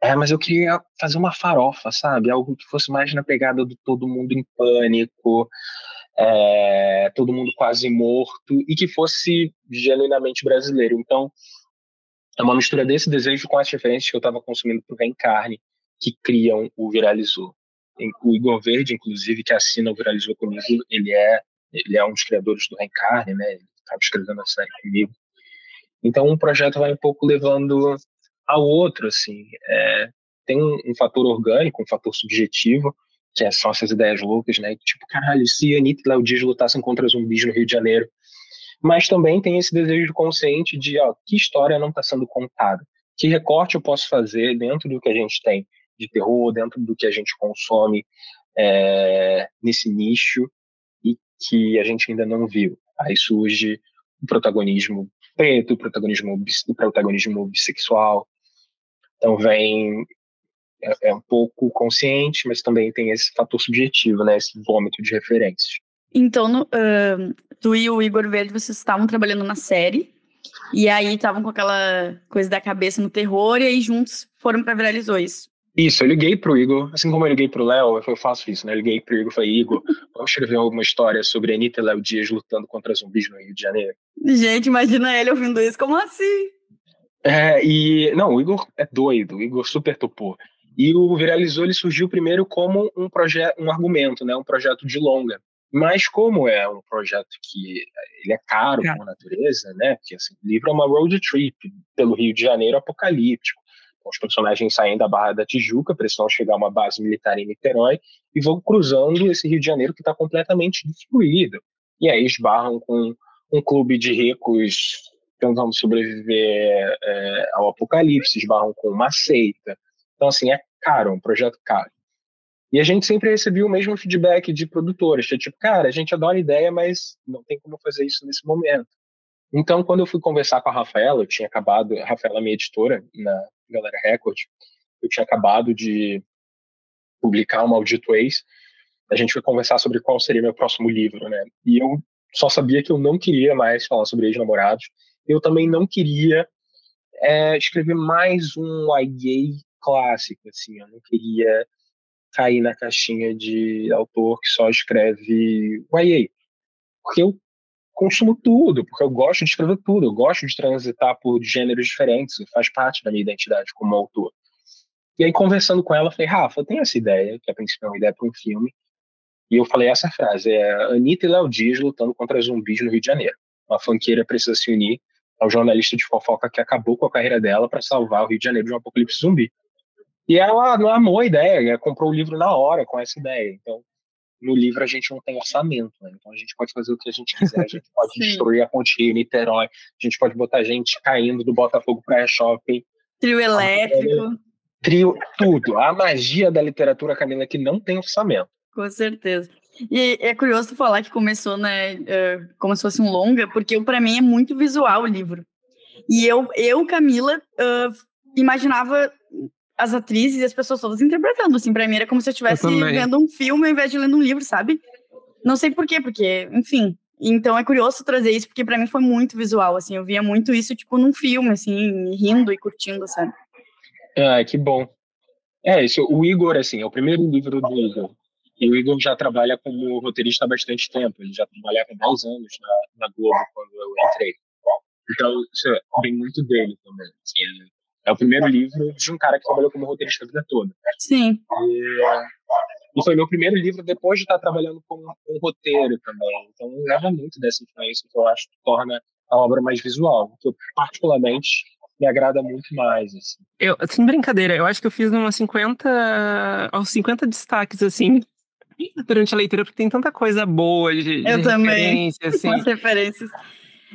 É, mas eu queria fazer uma farofa, sabe? Algo que fosse mais na pegada do todo mundo em pânico, é, todo mundo quase morto, e que fosse genuinamente brasileiro. Então, é uma mistura desse desejo com as referências que eu estava consumindo para o Reencarne, que criam o Viralizou o Igor Verde, inclusive, que assina o Viralizou comigo, ele é, ele é um dos criadores do Reencarne, né? Ele estava escrevendo a série comigo. Então, um projeto vai um pouco levando ao outro, assim. É, tem um, um, fator orgânico, um fator subjetivo, que é, são essas ideias loucas, né? Tipo, caralho, se Anitta e Léo Dias lutassem contra zumbis no Rio de Janeiro. Mas também tem esse desejo consciente de, ó, que história não está sendo contada? Que recorte eu posso fazer dentro do que a gente tem? de terror dentro do que a gente consome é, nesse nicho e que a gente ainda não viu. Aí surge o protagonismo preto, o protagonismo, o protagonismo bissexual. Então vem é, é, um pouco consciente, mas também tem esse fator subjetivo, né, esse vômito de referências. Então, no, uh, tu e o Igor Verde, vocês estavam trabalhando na série, e aí estavam com aquela coisa da cabeça no terror, e aí juntos foram para Viralizou isso. Isso, eu liguei pro Igor, assim como eu liguei pro Léo, eu faço isso, né? Eu liguei pro Igor e falei, Igor, vamos escrever alguma história sobre Anitta e Léo Dias lutando contra zumbis no Rio de Janeiro. Gente, imagina ele ouvindo isso, como assim? É, e, não, o Igor é doido, o Igor super topou. E o Viralizou, ele surgiu primeiro como um projeto, um argumento, né? Um projeto de longa. Mas como é um projeto que ele é caro é. por natureza, né? Porque assim, o livro é uma road trip pelo Rio de Janeiro apocalíptico os personagens saem da Barra da Tijuca, precisam chegar a uma base militar em Niterói e vão cruzando esse Rio de Janeiro que está completamente destruído. E aí esbarram com um clube de ricos tentando sobreviver é, ao apocalipse, esbarram com uma seita. Então, assim, é caro, um projeto caro. E a gente sempre recebia o mesmo feedback de produtores, que tipo, cara, a gente adora a ideia, mas não tem como fazer isso nesse momento. Então, quando eu fui conversar com a Rafaela, eu tinha acabado, a Rafaela é minha editora na Galera Record, eu tinha acabado de publicar o Maldito Ex, a gente foi conversar sobre qual seria meu próximo livro, né? E eu só sabia que eu não queria mais falar sobre ex-namorados, eu também não queria é, escrever mais um YA clássico, assim, eu não queria cair na caixinha de autor que só escreve YA, porque eu consumo tudo, porque eu gosto de escrever tudo, eu gosto de transitar por gêneros diferentes, faz parte da minha identidade como autor. E aí, conversando com ela, falei, Rafa, eu tenho essa ideia, que a princípio é uma ideia para um filme, e eu falei essa frase, é Anitta e Léo Dias lutando contra zumbis no Rio de Janeiro. Uma fanqueira precisa se unir ao jornalista de fofoca que acabou com a carreira dela para salvar o Rio de Janeiro de um apocalipse zumbi. E ela não amou a ideia, comprou o livro na hora com essa ideia. Então, no livro a gente não tem orçamento, né? Então a gente pode fazer o que a gente quiser, a gente pode destruir a ponte Rio, Niterói, a gente pode botar gente caindo do Botafogo para shopping. Trio elétrico. Trio, tudo. A magia da literatura, Camila, é que não tem orçamento. Com certeza. E é curioso falar que começou, né, uh, como se fosse um longa, porque para mim é muito visual o livro. E eu, eu Camila, uh, imaginava as atrizes e as pessoas todas interpretando, assim, pra mim era como se eu estivesse vendo um filme ao invés de lendo um livro, sabe? Não sei por quê, porque, enfim. Então é curioso trazer isso, porque para mim foi muito visual, assim, eu via muito isso, tipo, num filme, assim, rindo e curtindo, sabe? Ah, que bom. É, isso, o Igor, assim, é o primeiro livro do Igor. E o Igor já trabalha como roteirista há bastante tempo. Ele já trabalhava há 10 anos na, na Globo quando eu entrei. Então, isso vem muito dele também. Assim, é o primeiro livro de um cara que trabalhou como roteirista a vida toda. Sim. E, e foi meu primeiro livro depois de estar trabalhando com, com roteiro também. Então, leva muito dessa influência que eu acho que torna a obra mais visual, que eu particularmente me agrada muito mais. Assim. Eu, sem brincadeira, eu acho que eu fiz umas 50, aos 50 destaques, assim, durante a leitura, porque tem tanta coisa boa de, de eu também. referência, assim. As referências.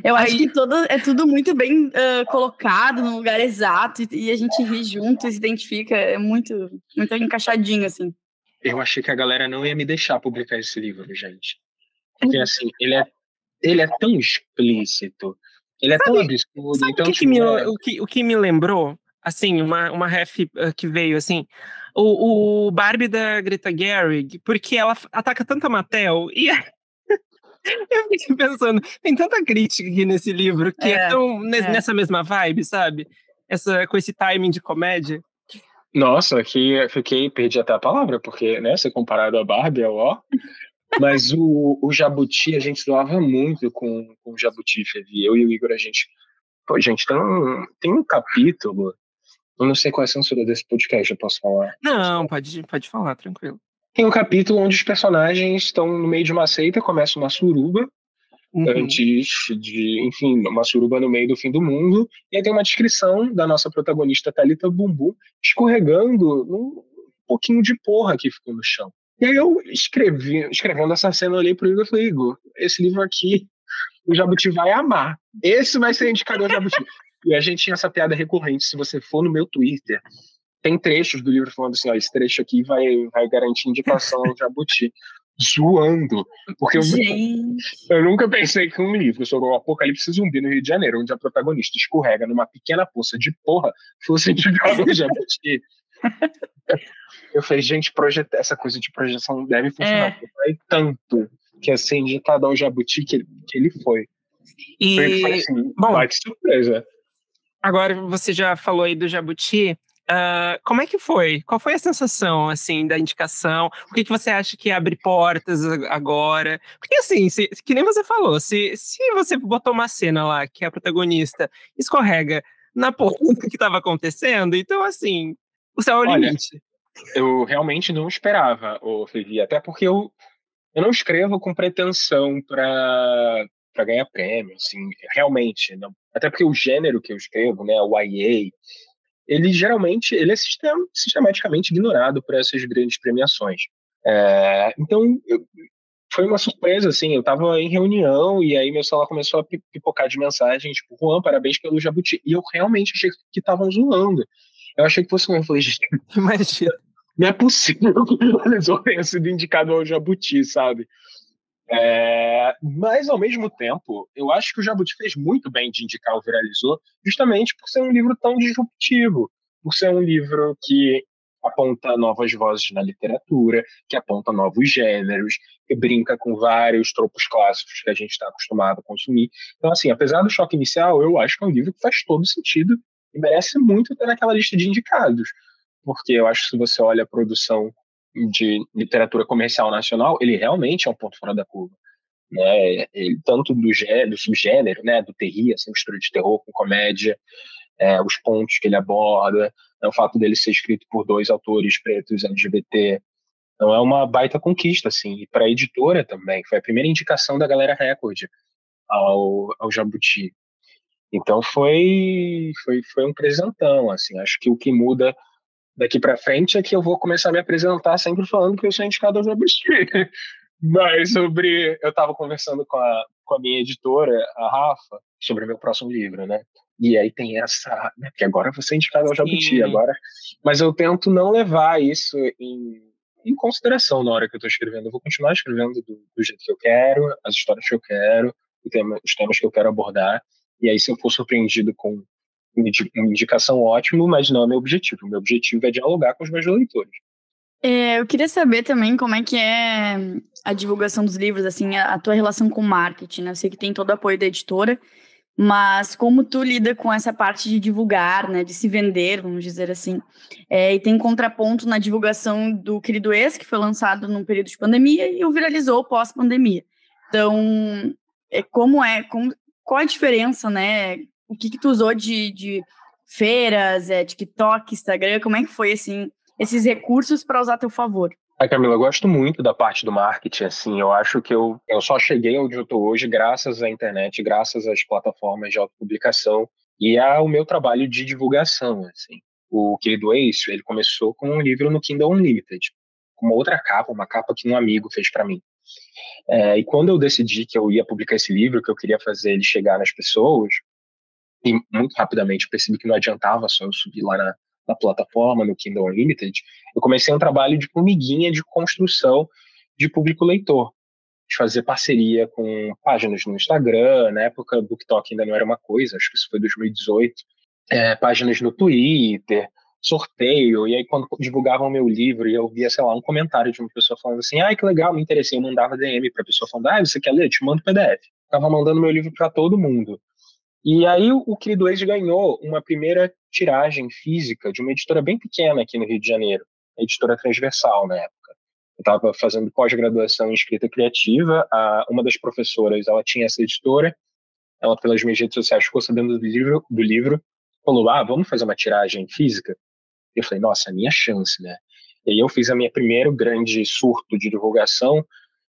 Eu Aí... acho que todo, é tudo muito bem uh, colocado no lugar exato e, e, a gente ri junto e se identifica. É muito, muito encaixadinho, assim. Eu achei que a galera não ia me deixar publicar esse livro, gente. Porque, assim, ele é, ele é tão explícito, ele é sabe, tão absurdo. Sabe então, que, que me, é o, que, o que me lembrou? Assim, uma, uma ref que veio, assim, o, o Barbie da Greta Gerwig, porque ela ataca tanta Mattel e eu fiquei pensando, tem tanta crítica aqui nesse livro que é, é tão é. nessa mesma vibe, sabe? Essa, com esse timing de comédia. Nossa, que fiquei, perdi até a palavra, porque, né, ser comparado a Barbie é ó. Mas o, o Jabuti, a gente doava muito com, com o Jabuti, Fevi. Eu e o Igor, a gente. Pô, gente, tem um, tem um capítulo. Eu não sei qual é a censura desse podcast, eu posso falar. Não, pode, pode falar, tranquilo. Tem um capítulo onde os personagens estão no meio de uma seita, começa uma suruba, uhum. antes de, enfim, uma suruba no meio do fim do mundo, e aí tem uma descrição da nossa protagonista Thalita Bumbum escorregando num pouquinho de porra que ficou no chão. E aí eu escrevi, escrevendo essa cena, eu olhei pro Igor e falei, Igor, esse livro aqui o Jabuti vai amar. Esse vai ser indicador Jabuti. e a gente tinha essa piada recorrente, se você for no meu Twitter, tem trechos do livro falando assim, ó, esse trecho aqui vai, vai garantir indicação ao Jabuti. Zoando. Porque eu, eu, nunca pensei que um livro sobre o apocalipse zumbi no Rio de Janeiro, onde a protagonista escorrega numa pequena poça de porra, fosse indicado ao Jabuti. eu falei, gente, projeta, essa coisa de projeção deve funcionar. É. Tanto que ser indicado ao Jabuti que, que ele foi. E, foi assim, bom, que surpresa. Agora você já falou aí do Jabuti. Uh, como é que foi? Qual foi a sensação, assim, da indicação? O que, que você acha que abre portas agora? Porque, assim, se, que nem você falou, se, se você botou uma cena lá que a protagonista escorrega na porta que estava acontecendo, então, assim, o céu é o limite. Eu realmente não esperava, ô Fevi, até porque eu, eu não escrevo com pretensão para para ganhar prêmio, assim, realmente, não. Até porque o gênero que eu escrevo, né, o YA, ele geralmente ele é sistem sistematicamente ignorado por essas grandes premiações. É, então, eu, foi uma surpresa, assim, eu estava em reunião e aí meu celular começou a pipocar de mensagem, tipo, Juan, parabéns pelo Jabuti. E eu realmente achei que estavam zoando. Eu achei que fosse um eu falei, imagina, não é possível que o realizou tenha sido indicado ao Jabuti, sabe? É, mas, ao mesmo tempo, eu acho que o Jabuti fez muito bem de indicar o Viralizou, justamente por ser um livro tão disruptivo, por ser um livro que aponta novas vozes na literatura, que aponta novos gêneros, que brinca com vários tropos clássicos que a gente está acostumado a consumir. Então, assim, apesar do choque inicial, eu acho que é um livro que faz todo sentido e merece muito estar naquela lista de indicados, porque eu acho que se você olha a produção de literatura comercial nacional, ele realmente é um ponto fora da curva. Né? Ele, tanto do, gênero, do subgênero, né? do terri, assim, mistura de terror com comédia, é, os pontos que ele aborda, né? o fato dele ser escrito por dois autores pretos LGBT. Então é uma baita conquista, assim, e para a editora também. Foi a primeira indicação da Galera Record ao, ao Jabuti. Então foi, foi, foi um presentão, assim. Acho que o que muda daqui para frente é que eu vou começar a me apresentar sempre falando que eu sou indicado ao Jabuti. Mas sobre. Eu estava conversando com a, com a minha editora, a Rafa, sobre o meu próximo livro, né? E aí tem essa. Né, porque agora você é indicado ao Jabuti, agora. Mas eu tento não levar isso em, em consideração na hora que eu estou escrevendo. Eu vou continuar escrevendo do, do, jeito que eu quero, as histórias que eu quero, tema, os temas que eu quero abordar. E aí, se eu for surpreendido com indicação, ótimo, mas não é meu objetivo. Meu objetivo é dialogar com os meus leitores. É, eu queria saber também como é que é a divulgação dos livros, assim, a, a tua relação com o marketing, né? Eu sei que tem todo o apoio da editora, mas como tu lida com essa parte de divulgar, né, de se vender, vamos dizer assim, é, e tem contraponto na divulgação do Querido Ex, que foi lançado num período de pandemia e o viralizou pós-pandemia. Então, é, como é, como, qual a diferença, né, o que que tu usou de, de feiras, é, TikTok, Instagram, como é que foi, assim, esses recursos para usar a teu favor? Ai, Camila, eu gosto muito da parte do marketing, assim, eu acho que eu, eu só cheguei onde eu estou hoje graças à internet, graças às plataformas de autopublicação e ao meu trabalho de divulgação, assim. O querido Ace, ele começou com um livro no Kindle Unlimited, com uma outra capa, uma capa que um amigo fez para mim. É, e quando eu decidi que eu ia publicar esse livro, que eu queria fazer ele chegar nas pessoas, e muito rapidamente percebi que não adiantava só eu subir lá na, na plataforma, no Kindle Unlimited, eu comecei um trabalho de formiguinha de construção de público leitor, de fazer parceria com páginas no Instagram, na época o BookTok ainda não era uma coisa, acho que isso foi 2018, é, páginas no Twitter, sorteio, e aí quando divulgavam meu livro e eu via, sei lá, um comentário de uma pessoa falando assim, ai que legal, me interessei, eu mandava DM para a pessoa falando, ah, você quer ler? Eu te mando PDF. Tava mandando meu livro para todo mundo. E aí o Querido Ex ganhou uma primeira tiragem física de uma editora bem pequena aqui no Rio de Janeiro, editora Transversal na época. Eu estava fazendo pós-graduação em escrita criativa, a, uma das professoras, ela tinha essa editora, ela pelas minhas redes sociais ficou sabendo do livro, do livro falou, ah, vamos fazer uma tiragem física? Eu falei, nossa, a minha chance, né? E aí eu fiz a minha primeiro grande surto de divulgação,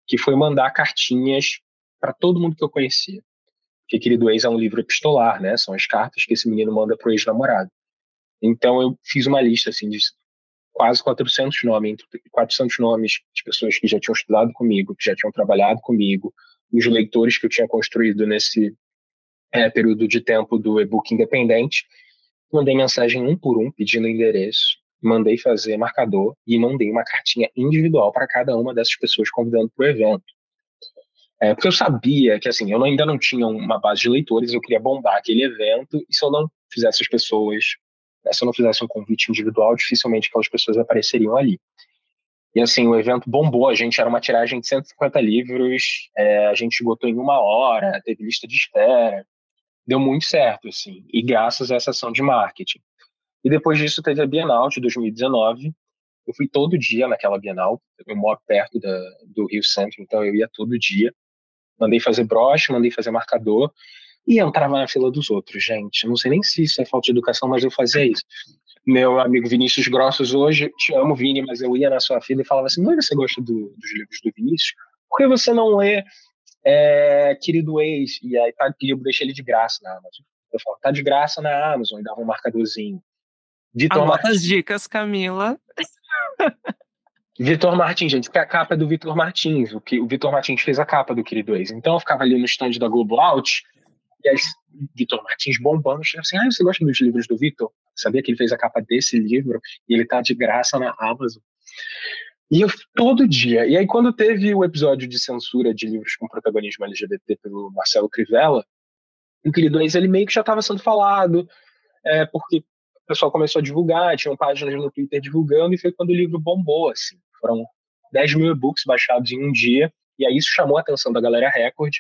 que foi mandar cartinhas para todo mundo que eu conhecia que Querido Ex é um livro epistolar, né? São as cartas que esse menino manda pro ex-namorado. Então eu fiz uma lista assim de quase 400 nomes, 400 nomes de pessoas que já tinham estudado comigo, que já tinham trabalhado comigo, os leitores que eu tinha construído nesse é, período de tempo do e-book independente. Mandei mensagem um por um pedindo endereço, mandei fazer marcador e mandei uma cartinha individual para cada uma dessas pessoas convidando para o evento. É, porque eu sabia que, assim, eu ainda não tinha uma base de leitores, eu queria bombar aquele evento, e se eu não fizesse as pessoas, né, se eu não fizesse um convite individual, dificilmente aquelas pessoas apareceriam ali. E, assim, o evento bombou, a gente era uma tiragem de 150 livros, é, a gente esgotou em uma hora, teve lista de espera, deu muito certo, assim, e graças a essa ação de marketing. E depois disso teve a Bienal de 2019, eu fui todo dia naquela Bienal, eu moro perto da, do Rio Centro, então eu ia todo dia. Mandei fazer broche, mandei fazer marcador e entrava na fila dos outros, gente. Não sei nem se isso é falta de educação, mas eu fazia isso. Meu amigo Vinícius Grossos hoje, te amo, Vini, mas eu ia na sua fila e falava assim: não você gosta do, dos livros do Vinícius? Por que você não lê é, Querido Ex? E aí tá, eu deixei ele de graça na Amazon. Eu falo, tá de graça na Amazon, e dava um marcadorzinho. Vitor Anota Martins. as dicas, Camila. Vitor Martins, gente, porque a capa é do Vitor Martins, o que o Vitor Martins fez a capa do Querido Ex. Então eu ficava ali no stand da Globo Out, e aí Vitor Martins bombando, eu assim, ah, você gosta dos livros do Vitor? Sabia que ele fez a capa desse livro e ele tá de graça na Amazon. E eu todo dia. E aí quando teve o episódio de censura de livros com protagonismo LGBT pelo Marcelo Crivella, o Querido Ex ele meio que já estava sendo falado, é, porque o pessoal começou a divulgar, tinham páginas no Twitter divulgando, e foi quando o livro bombou, assim. Foram 10 mil e-books baixados em um dia, e aí isso chamou a atenção da Galera Record.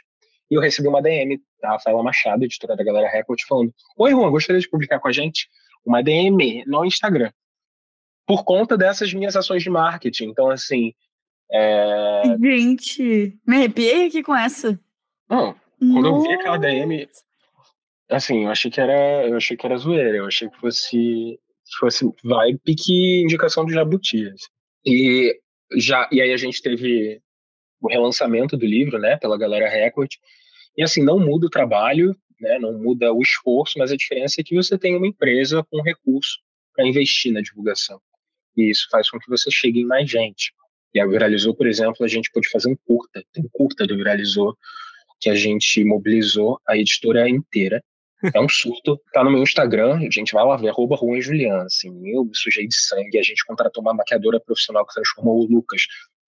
E eu recebi uma DM da Rafaela Machado, editora da Galera Record, falando: Oi, Juan, gostaria de publicar com a gente? Uma DM no Instagram. Por conta dessas minhas ações de marketing. Então, assim. É... Gente, me arrepiei aqui com essa. Não, quando Nossa. eu vi aquela DM, assim, eu achei que era, eu achei que era zoeira, eu achei que fosse, fosse vai pique indicação do Jabuti. Assim. E, já, e aí a gente teve o relançamento do livro, né, pela Galera Record. E assim, não muda o trabalho, né, não muda o esforço, mas a diferença é que você tem uma empresa com recurso para investir na divulgação. E isso faz com que você chegue em mais gente. E a Viralizou, por exemplo, a gente pôde fazer um curta, tem um curta do Viralizou, que a gente mobilizou a editora inteira é um surto. Tá no meu Instagram, gente vai lá ver, arroba Juan Juliana. Assim, eu me sujei de sangue. A gente contratou uma maquiadora profissional que transformou o Lucas,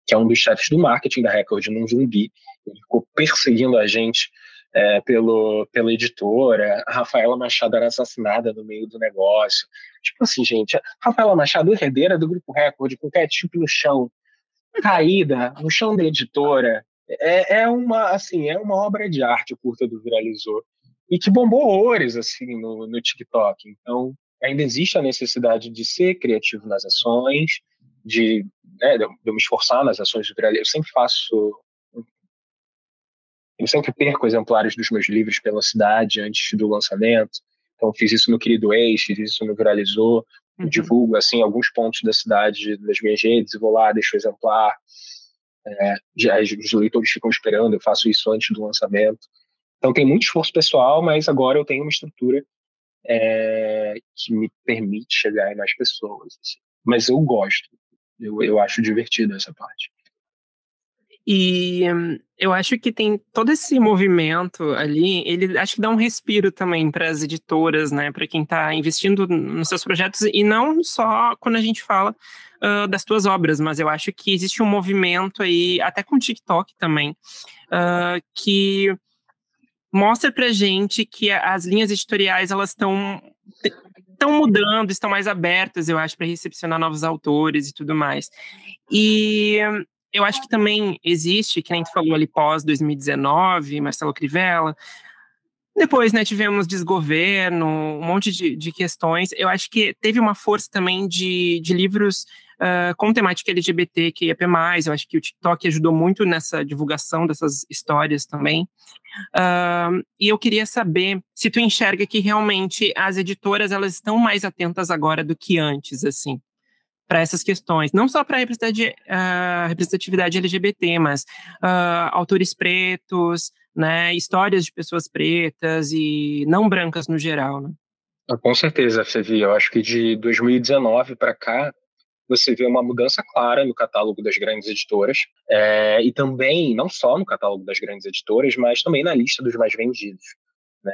que é um dos chefes do marketing da Record, num zumbi. Ele ficou perseguindo a gente é, pelo, pela editora, a Rafaela Machado era assassinada no meio do negócio. Tipo assim, gente, a Rafaela Machado, herdeira do Grupo Record, com ketchup no chão, caída no chão da editora, é, é uma assim é uma obra de arte o curta do viralizou e que bombou horrores assim no, no TikTok. Então ainda existe a necessidade de ser criativo nas ações, de, né, de eu me esforçar nas ações do. Eu sempre faço eu sempre perco exemplares dos meus livros pela cidade antes do lançamento. Então, fiz isso no Querido Ex, fiz isso no Viralizou. Uhum. Divulgo, assim, alguns pontos da cidade das minhas redes, vou lá, deixo o exemplar. É, já, os leitores ficam esperando, eu faço isso antes do lançamento. Então, tem muito esforço pessoal, mas agora eu tenho uma estrutura é, que me permite chegar em mais pessoas. Assim. Mas eu gosto, eu, eu acho divertido essa parte. E eu acho que tem todo esse movimento ali, ele acho que dá um respiro também para as editoras, né, para quem está investindo nos seus projetos, e não só quando a gente fala uh, das tuas obras, mas eu acho que existe um movimento aí, até com o TikTok também, uh, que mostra pra gente que as linhas editoriais elas estão estão mudando, estão mais abertas, eu acho, para recepcionar novos autores e tudo mais. E eu acho que também existe, que nem tu falou ali pós 2019, Marcelo Crivella. Depois, né, tivemos desgoverno, um monte de, de questões. Eu acho que teve uma força também de, de livros uh, com temática LGBT, que IP+. Eu acho que o TikTok ajudou muito nessa divulgação dessas histórias também. Uh, e eu queria saber se tu enxerga que realmente as editoras elas estão mais atentas agora do que antes, assim para essas questões, não só para a uh, representatividade LGBT, mas uh, autores pretos, né, histórias de pessoas pretas e não brancas no geral. Né? Ah, com certeza, Fevi. Eu acho que de 2019 para cá, você vê uma mudança clara no catálogo das grandes editoras, é, e também, não só no catálogo das grandes editoras, mas também na lista dos mais vendidos. Né?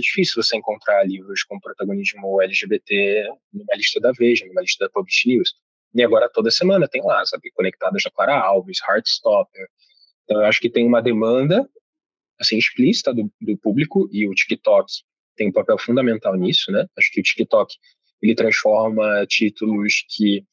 Difícil você encontrar livros com protagonismo LGBT numa lista da Veja, numa lista da Publish News. E agora toda semana tem lá, sabe? Conectadas a Clara Alves, Heartstopper. Então eu acho que tem uma demanda assim explícita do, do público e o TikTok tem um papel fundamental nisso, né? Acho que o TikTok ele transforma títulos que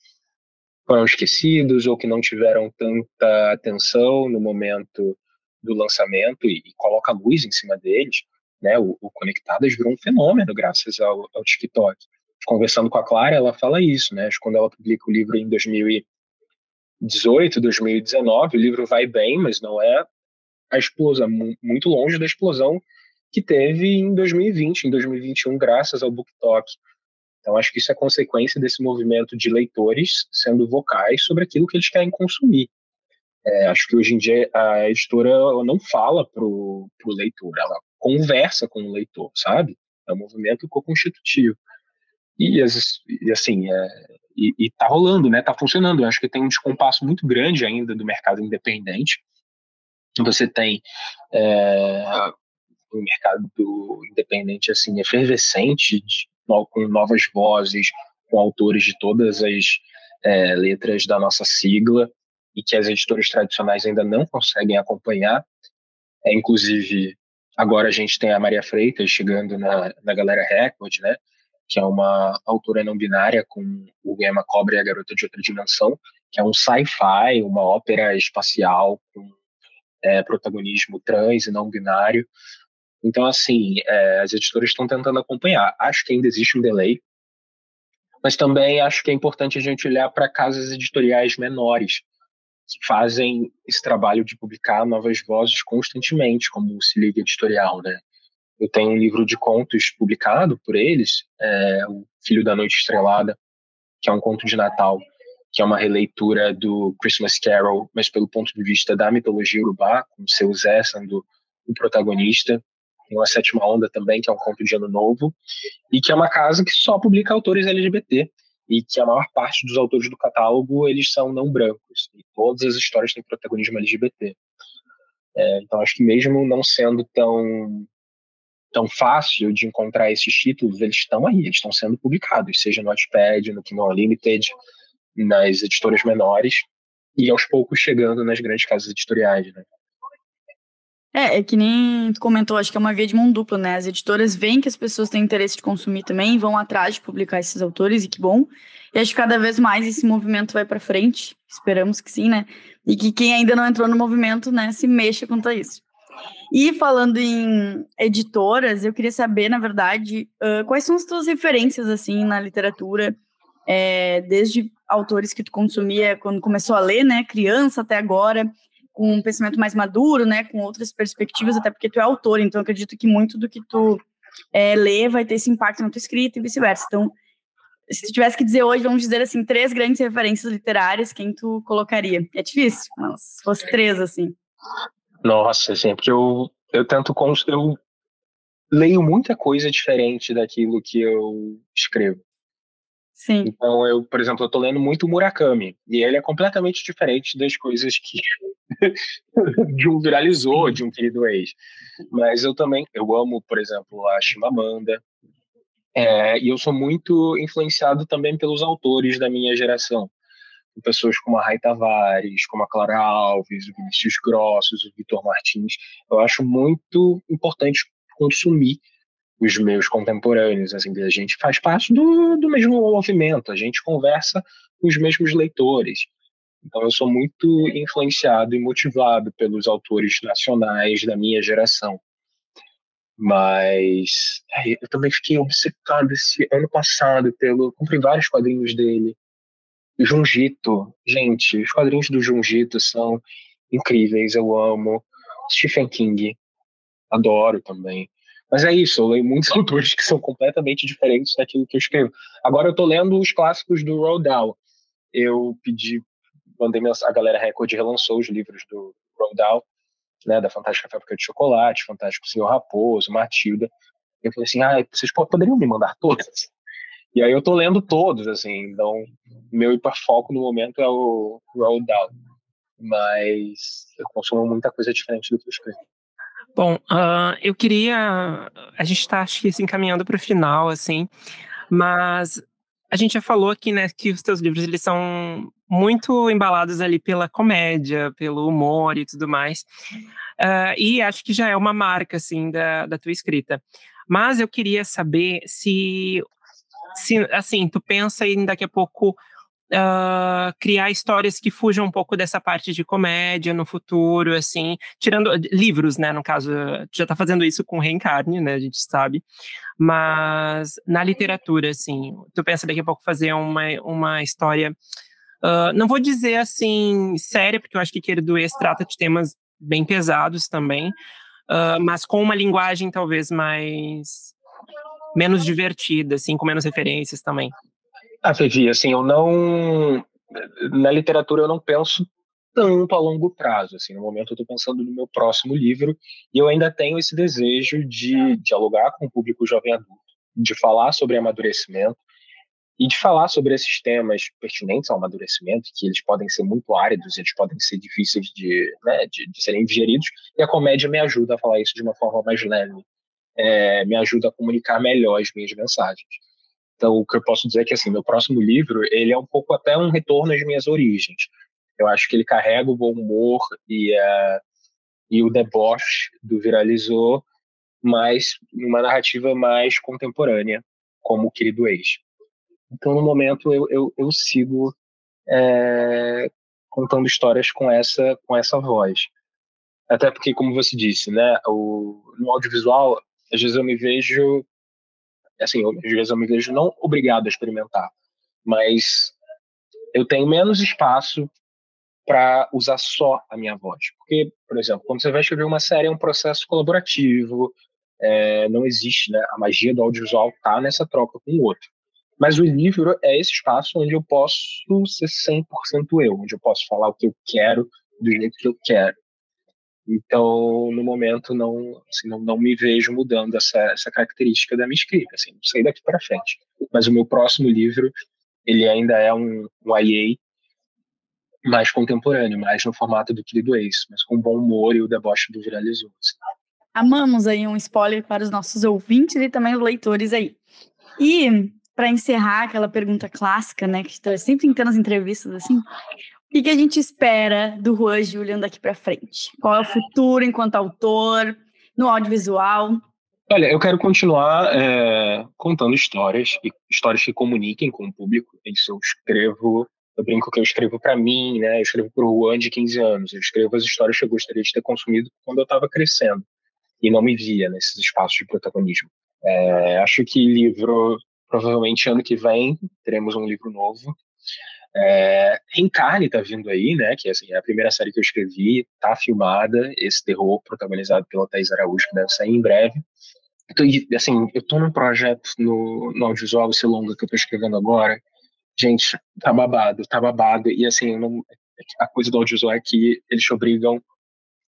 foram esquecidos ou que não tiveram tanta atenção no momento do lançamento e, e coloca luz em cima deles né? O, o Conectadas virou um fenômeno graças ao, ao TikTok. Conversando com a Clara, ela fala isso, né? Quando ela publica o livro em 2018, 2019, o livro vai bem, mas não é a explosão, muito longe da explosão que teve em 2020, em 2021, graças ao BookTok. Então, acho que isso é consequência desse movimento de leitores sendo vocais sobre aquilo que eles querem consumir. É, acho que hoje em dia a editora não fala para o leitor, ela conversa com o leitor, sabe? É um movimento co-constitutivo. E, assim, é, e, e tá rolando, né? Tá funcionando. Eu acho que tem um descompasso muito grande ainda do mercado independente. Você tem é, um mercado independente assim efervescente, de, com novas vozes, com autores de todas as é, letras da nossa sigla e que as editoras tradicionais ainda não conseguem acompanhar. É, inclusive, Agora a gente tem a Maria Freitas chegando na, na Galera Record, né? Que é uma autora não binária com o Guilherme Cobra e a Garota de Outra Dimensão, que é um sci-fi, uma ópera espacial com é, protagonismo trans e não binário. Então, assim, é, as editoras estão tentando acompanhar. Acho que ainda existe um delay, mas também acho que é importante a gente olhar para casas editoriais menores, que fazem esse trabalho de publicar novas vozes constantemente, como o Se Liga Editorial, né? Eu tenho um livro de contos publicado por eles, é, O Filho da Noite Estrelada, que é um conto de Natal, que é uma releitura do Christmas Carol, mas pelo ponto de vista da mitologia urubá, com o seu Zé sendo o protagonista. Tem uma Sétima Onda também, que é um conto de Ano Novo, e que é uma casa que só publica autores LGBT e que a maior parte dos autores do catálogo eles são não brancos e todas as histórias têm protagonismo LGBT. É, então acho que mesmo não sendo tão tão fácil de encontrar esses títulos, eles estão aí, eles estão sendo publicados, seja no Wattpad, no Kindle Unlimited, nas editoras menores e aos poucos chegando nas grandes casas editoriais, né? É, é que nem tu comentou, acho que é uma via de mão dupla, né? As editoras veem que as pessoas têm interesse de consumir também, vão atrás de publicar esses autores, e que bom. E acho que cada vez mais esse movimento vai para frente, esperamos que sim, né? E que quem ainda não entrou no movimento, né, se mexa quanto a isso. E falando em editoras, eu queria saber, na verdade, uh, quais são as tuas referências, assim, na literatura, é, desde autores que tu consumia quando começou a ler, né, criança até agora, com um pensamento mais maduro, né, com outras perspectivas, até porque tu é autor, então acredito que muito do que tu é, lê vai ter esse impacto na tua escrita e vice-versa. Então, se tu tivesse que dizer hoje, vamos dizer assim, três grandes referências literárias, quem tu colocaria? É difícil, mas se fosse três, assim. Nossa, assim, porque eu, eu tento, eu leio muita coisa diferente daquilo que eu escrevo. Sim. Então, eu, por exemplo, eu tô lendo muito Murakami, e ele é completamente diferente das coisas que de um viralizou, de um querido ex. Mas eu também, eu amo, por exemplo, a Chimamanda, é, e eu sou muito influenciado também pelos autores da minha geração. Pessoas como a Rai Tavares, como a Clara Alves, o Vinícius Grossos, o Vitor Martins. Eu acho muito importante consumir os meus contemporâneos. Assim, a gente faz parte do, do mesmo movimento, a gente conversa com os mesmos leitores. Então, eu sou muito influenciado e motivado pelos autores nacionais da minha geração. Mas eu também fiquei obcecado esse ano passado pelo. Comprei vários quadrinhos dele. Junjito, gente, os quadrinhos do Junjito são incríveis, eu amo. Stephen King, adoro também. Mas é isso, eu leio muitos autores que são completamente diferentes daquilo que eu escrevo. Agora eu tô lendo os clássicos do Roald Dahl. Eu pedi, mandei a galera Record relançou os livros do Roald Dahl, né, da Fantástica Fábrica de Chocolate, Fantástico Senhor Raposo, Matilda. Eu falei assim, ah, vocês poderiam me mandar todos? E aí eu tô lendo todos, assim, então meu hiperfoco no momento é o Roald Dahl. Mas eu consumo muita coisa diferente do que eu escrevo. Bom, uh, eu queria. A gente está, acho que, se encaminhando para o final, assim, mas a gente já falou aqui, né, que os teus livros eles são muito embalados ali pela comédia, pelo humor e tudo mais. Uh, e acho que já é uma marca, assim, da, da tua escrita. Mas eu queria saber se, se, assim, tu pensa em daqui a pouco uh, criar histórias que fujam um pouco dessa parte de comédia no futuro, assim, tirando livros, né? No caso, já está fazendo isso com Reencarne, né? A gente sabe. Mas na literatura, assim, tu pensa daqui a pouco fazer uma, uma história. Uh, não vou dizer assim séria, porque eu acho que Querido Ex trata de temas bem pesados também, uh, mas com uma linguagem talvez mais menos divertida, assim, com menos referências também. Ah, Vivi, assim, eu não. Na literatura eu não penso tanto a longo prazo. Assim, no momento eu estou pensando no meu próximo livro e eu ainda tenho esse desejo de dialogar com o público jovem adulto, de falar sobre amadurecimento e de falar sobre esses temas pertinentes ao amadurecimento, que eles podem ser muito áridos, eles podem ser difíceis de, né, de, de serem digeridos, e a comédia me ajuda a falar isso de uma forma mais leve, é, me ajuda a comunicar melhor as minhas mensagens. Então, o que eu posso dizer é que, assim, meu próximo livro, ele é um pouco até um retorno às minhas origens. Eu acho que ele carrega o bom humor e, uh, e o deboche do Viralizou, mas uma narrativa mais contemporânea, como o Querido Ex. Então, no momento, eu, eu, eu sigo é, contando histórias com essa, com essa voz. Até porque, como você disse, né, o, no audiovisual, às vezes eu me vejo assim, eu, às vezes eu me vejo não obrigado a experimentar, mas eu tenho menos espaço para usar só a minha voz. Porque, por exemplo, quando você vai escrever uma série, é um processo colaborativo, é, não existe, né? A magia do audiovisual tá nessa troca com o outro. Mas o livro é esse espaço onde eu posso ser 100% eu, onde eu posso falar o que eu quero, do jeito que eu quero. Então, no momento, não, assim, não, não, me vejo mudando essa, essa característica da minha escrita, assim, não sei daqui para frente. Mas o meu próximo livro, ele ainda é um, um IA mais contemporâneo, mais no formato do Querido Ex, mas com bom humor e o deboche do viralizou. Assim. Amamos aí um spoiler para os nossos ouvintes e também os leitores aí. E, para encerrar aquela pergunta clássica, né, que está sempre tendo nas entrevistas, assim, O que a gente espera do Juan Julian daqui para frente? Qual é o futuro enquanto autor, no audiovisual? Olha, eu quero continuar é, contando histórias, histórias que comuniquem com o público. Isso eu escrevo, eu brinco que eu escrevo para mim, né? Eu escrevo para o Juan de 15 anos. Eu escrevo as histórias que eu gostaria de ter consumido quando eu estava crescendo e não me via nesses espaços de protagonismo. É, acho que livro, provavelmente ano que vem, teremos um livro novo. É, Reencarne tá vindo aí, né? Que assim, é a primeira série que eu escrevi, tá filmada, esse terror protagonizado pela Thais Araújo, que deve sair em breve. Então, assim, eu tô num projeto no, no audiovisual, esse longa que eu tô escrevendo agora. Gente, tá babado, tá babado. E assim, não, a coisa do audiovisual é que eles te obrigam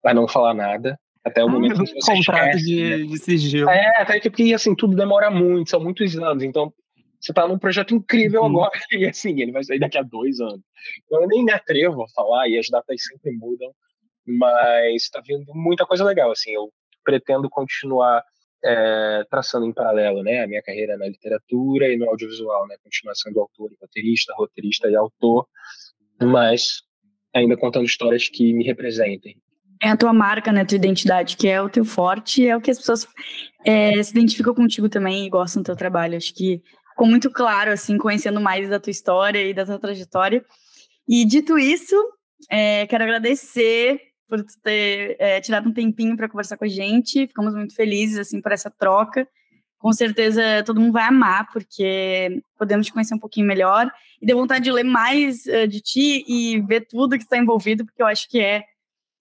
a não falar nada. Até o ah, momento que você contrato esquece, de, né? de sigilo. É, até que porque assim, tudo demora muito, são muitos anos. Então, você tá num projeto incrível uhum. agora, e assim, ele vai sair daqui a dois anos. Então, eu nem me atrevo a falar, e as datas sempre mudam, mas tá vindo muita coisa legal, assim, eu pretendo continuar é, traçando em paralelo, né, a minha carreira na literatura e no audiovisual, né, continuar sendo autor roteirista, roteirista e autor, mas ainda contando histórias que me representem. É a tua marca, né, a tua identidade, que é o teu forte, é o que as pessoas é, se identificam contigo também e gostam do teu trabalho. Acho que ficou muito claro, assim, conhecendo mais da tua história e da tua trajetória. E dito isso, é, quero agradecer por ter é, tirado um tempinho para conversar com a gente. Ficamos muito felizes, assim, por essa troca. Com certeza todo mundo vai amar, porque podemos te conhecer um pouquinho melhor. E deu vontade de ler mais uh, de ti e ver tudo que está envolvido, porque eu acho que é,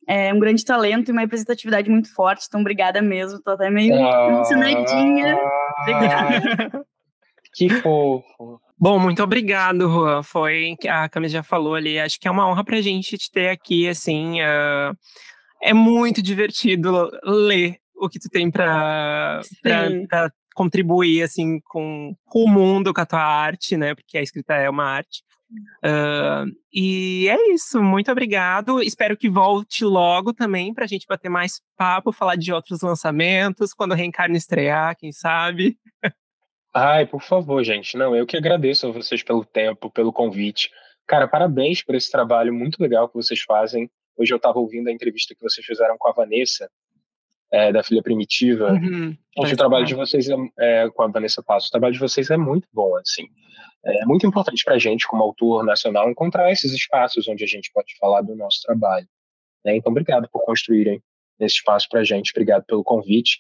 é, um grande talento e uma representatividade muito forte. Então, obrigada mesmo. Estou até meio ah, emocionadinha. Obrigada. Que fofo. Bom, muito obrigado, Juan. Foi, a Camila já falou ali, acho que é uma honra pra gente te ter aqui, assim, uh, é muito divertido ler o que tu tem pra, pra, pra contribuir, assim, com, com, o mundo, com a tua arte, né, porque a escrita é uma arte. Uh, e é isso, muito obrigado. Espero que volte logo também para a gente bater mais papo, falar de outros lançamentos, quando o Reencarne estrear, quem sabe. Ai, por favor, gente. Não, eu que agradeço a vocês pelo tempo, pelo convite. Cara, parabéns por esse trabalho muito legal que vocês fazem. Hoje eu estava ouvindo a entrevista que vocês fizeram com a Vanessa, é, da Filha Primitiva. Uhum, o trabalho de vocês, é, é, com a Vanessa Passo, o trabalho de vocês é muito bom, assim. É muito importante para a gente, como autor nacional, encontrar esses espaços onde a gente pode falar do nosso trabalho. Né? Então, obrigado por construírem esse espaço para a gente, obrigado pelo convite.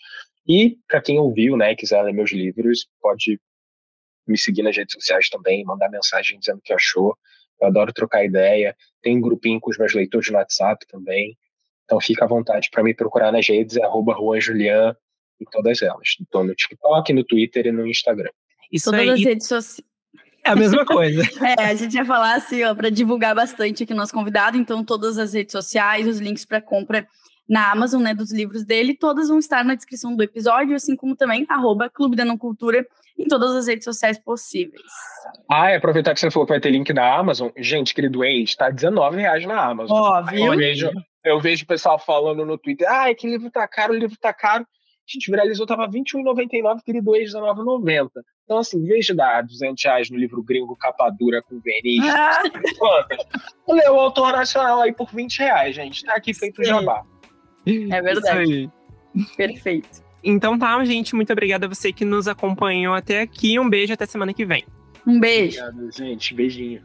E para quem ouviu, né, e quiser ler meus livros, pode me seguir nas redes sociais também, mandar mensagem dizendo o que achou. Eu adoro trocar ideia. Tem um grupinho com os meus leitores no WhatsApp também. Então fica à vontade para me procurar nas redes, é arroba Julian, em todas elas. Estou no TikTok, no Twitter e no Instagram. Isso todas aí... as redes sociais. É a mesma coisa. é, a gente ia falar assim, ó, para divulgar bastante aqui nosso convidado, então todas as redes sociais, os links para compra na Amazon, né, dos livros dele, todas vão estar na descrição do episódio, assim como também arroba Clube da Não Cultura em todas as redes sociais possíveis. Ah, e aproveitar que você falou que vai ter link na Amazon. Gente, querido ex, tá R$19,00 na Amazon. Óbvio. Eu vejo, eu vejo o pessoal falando no Twitter, ah, que livro tá caro, o livro tá caro. A gente viralizou, tava R$21,99, querido ex, R$19,90. Então, assim, em vez de dar 200 reais no livro gringo capa dura com verniz, ah. quantas? Lê o autor nacional aí por 20 reais, gente. Tá aqui feito o jabá. É verdade. Perfeito. Então tá, gente. Muito obrigada a você que nos acompanhou até aqui. Um beijo até semana que vem. Um beijo. Obrigado, gente. Beijinho.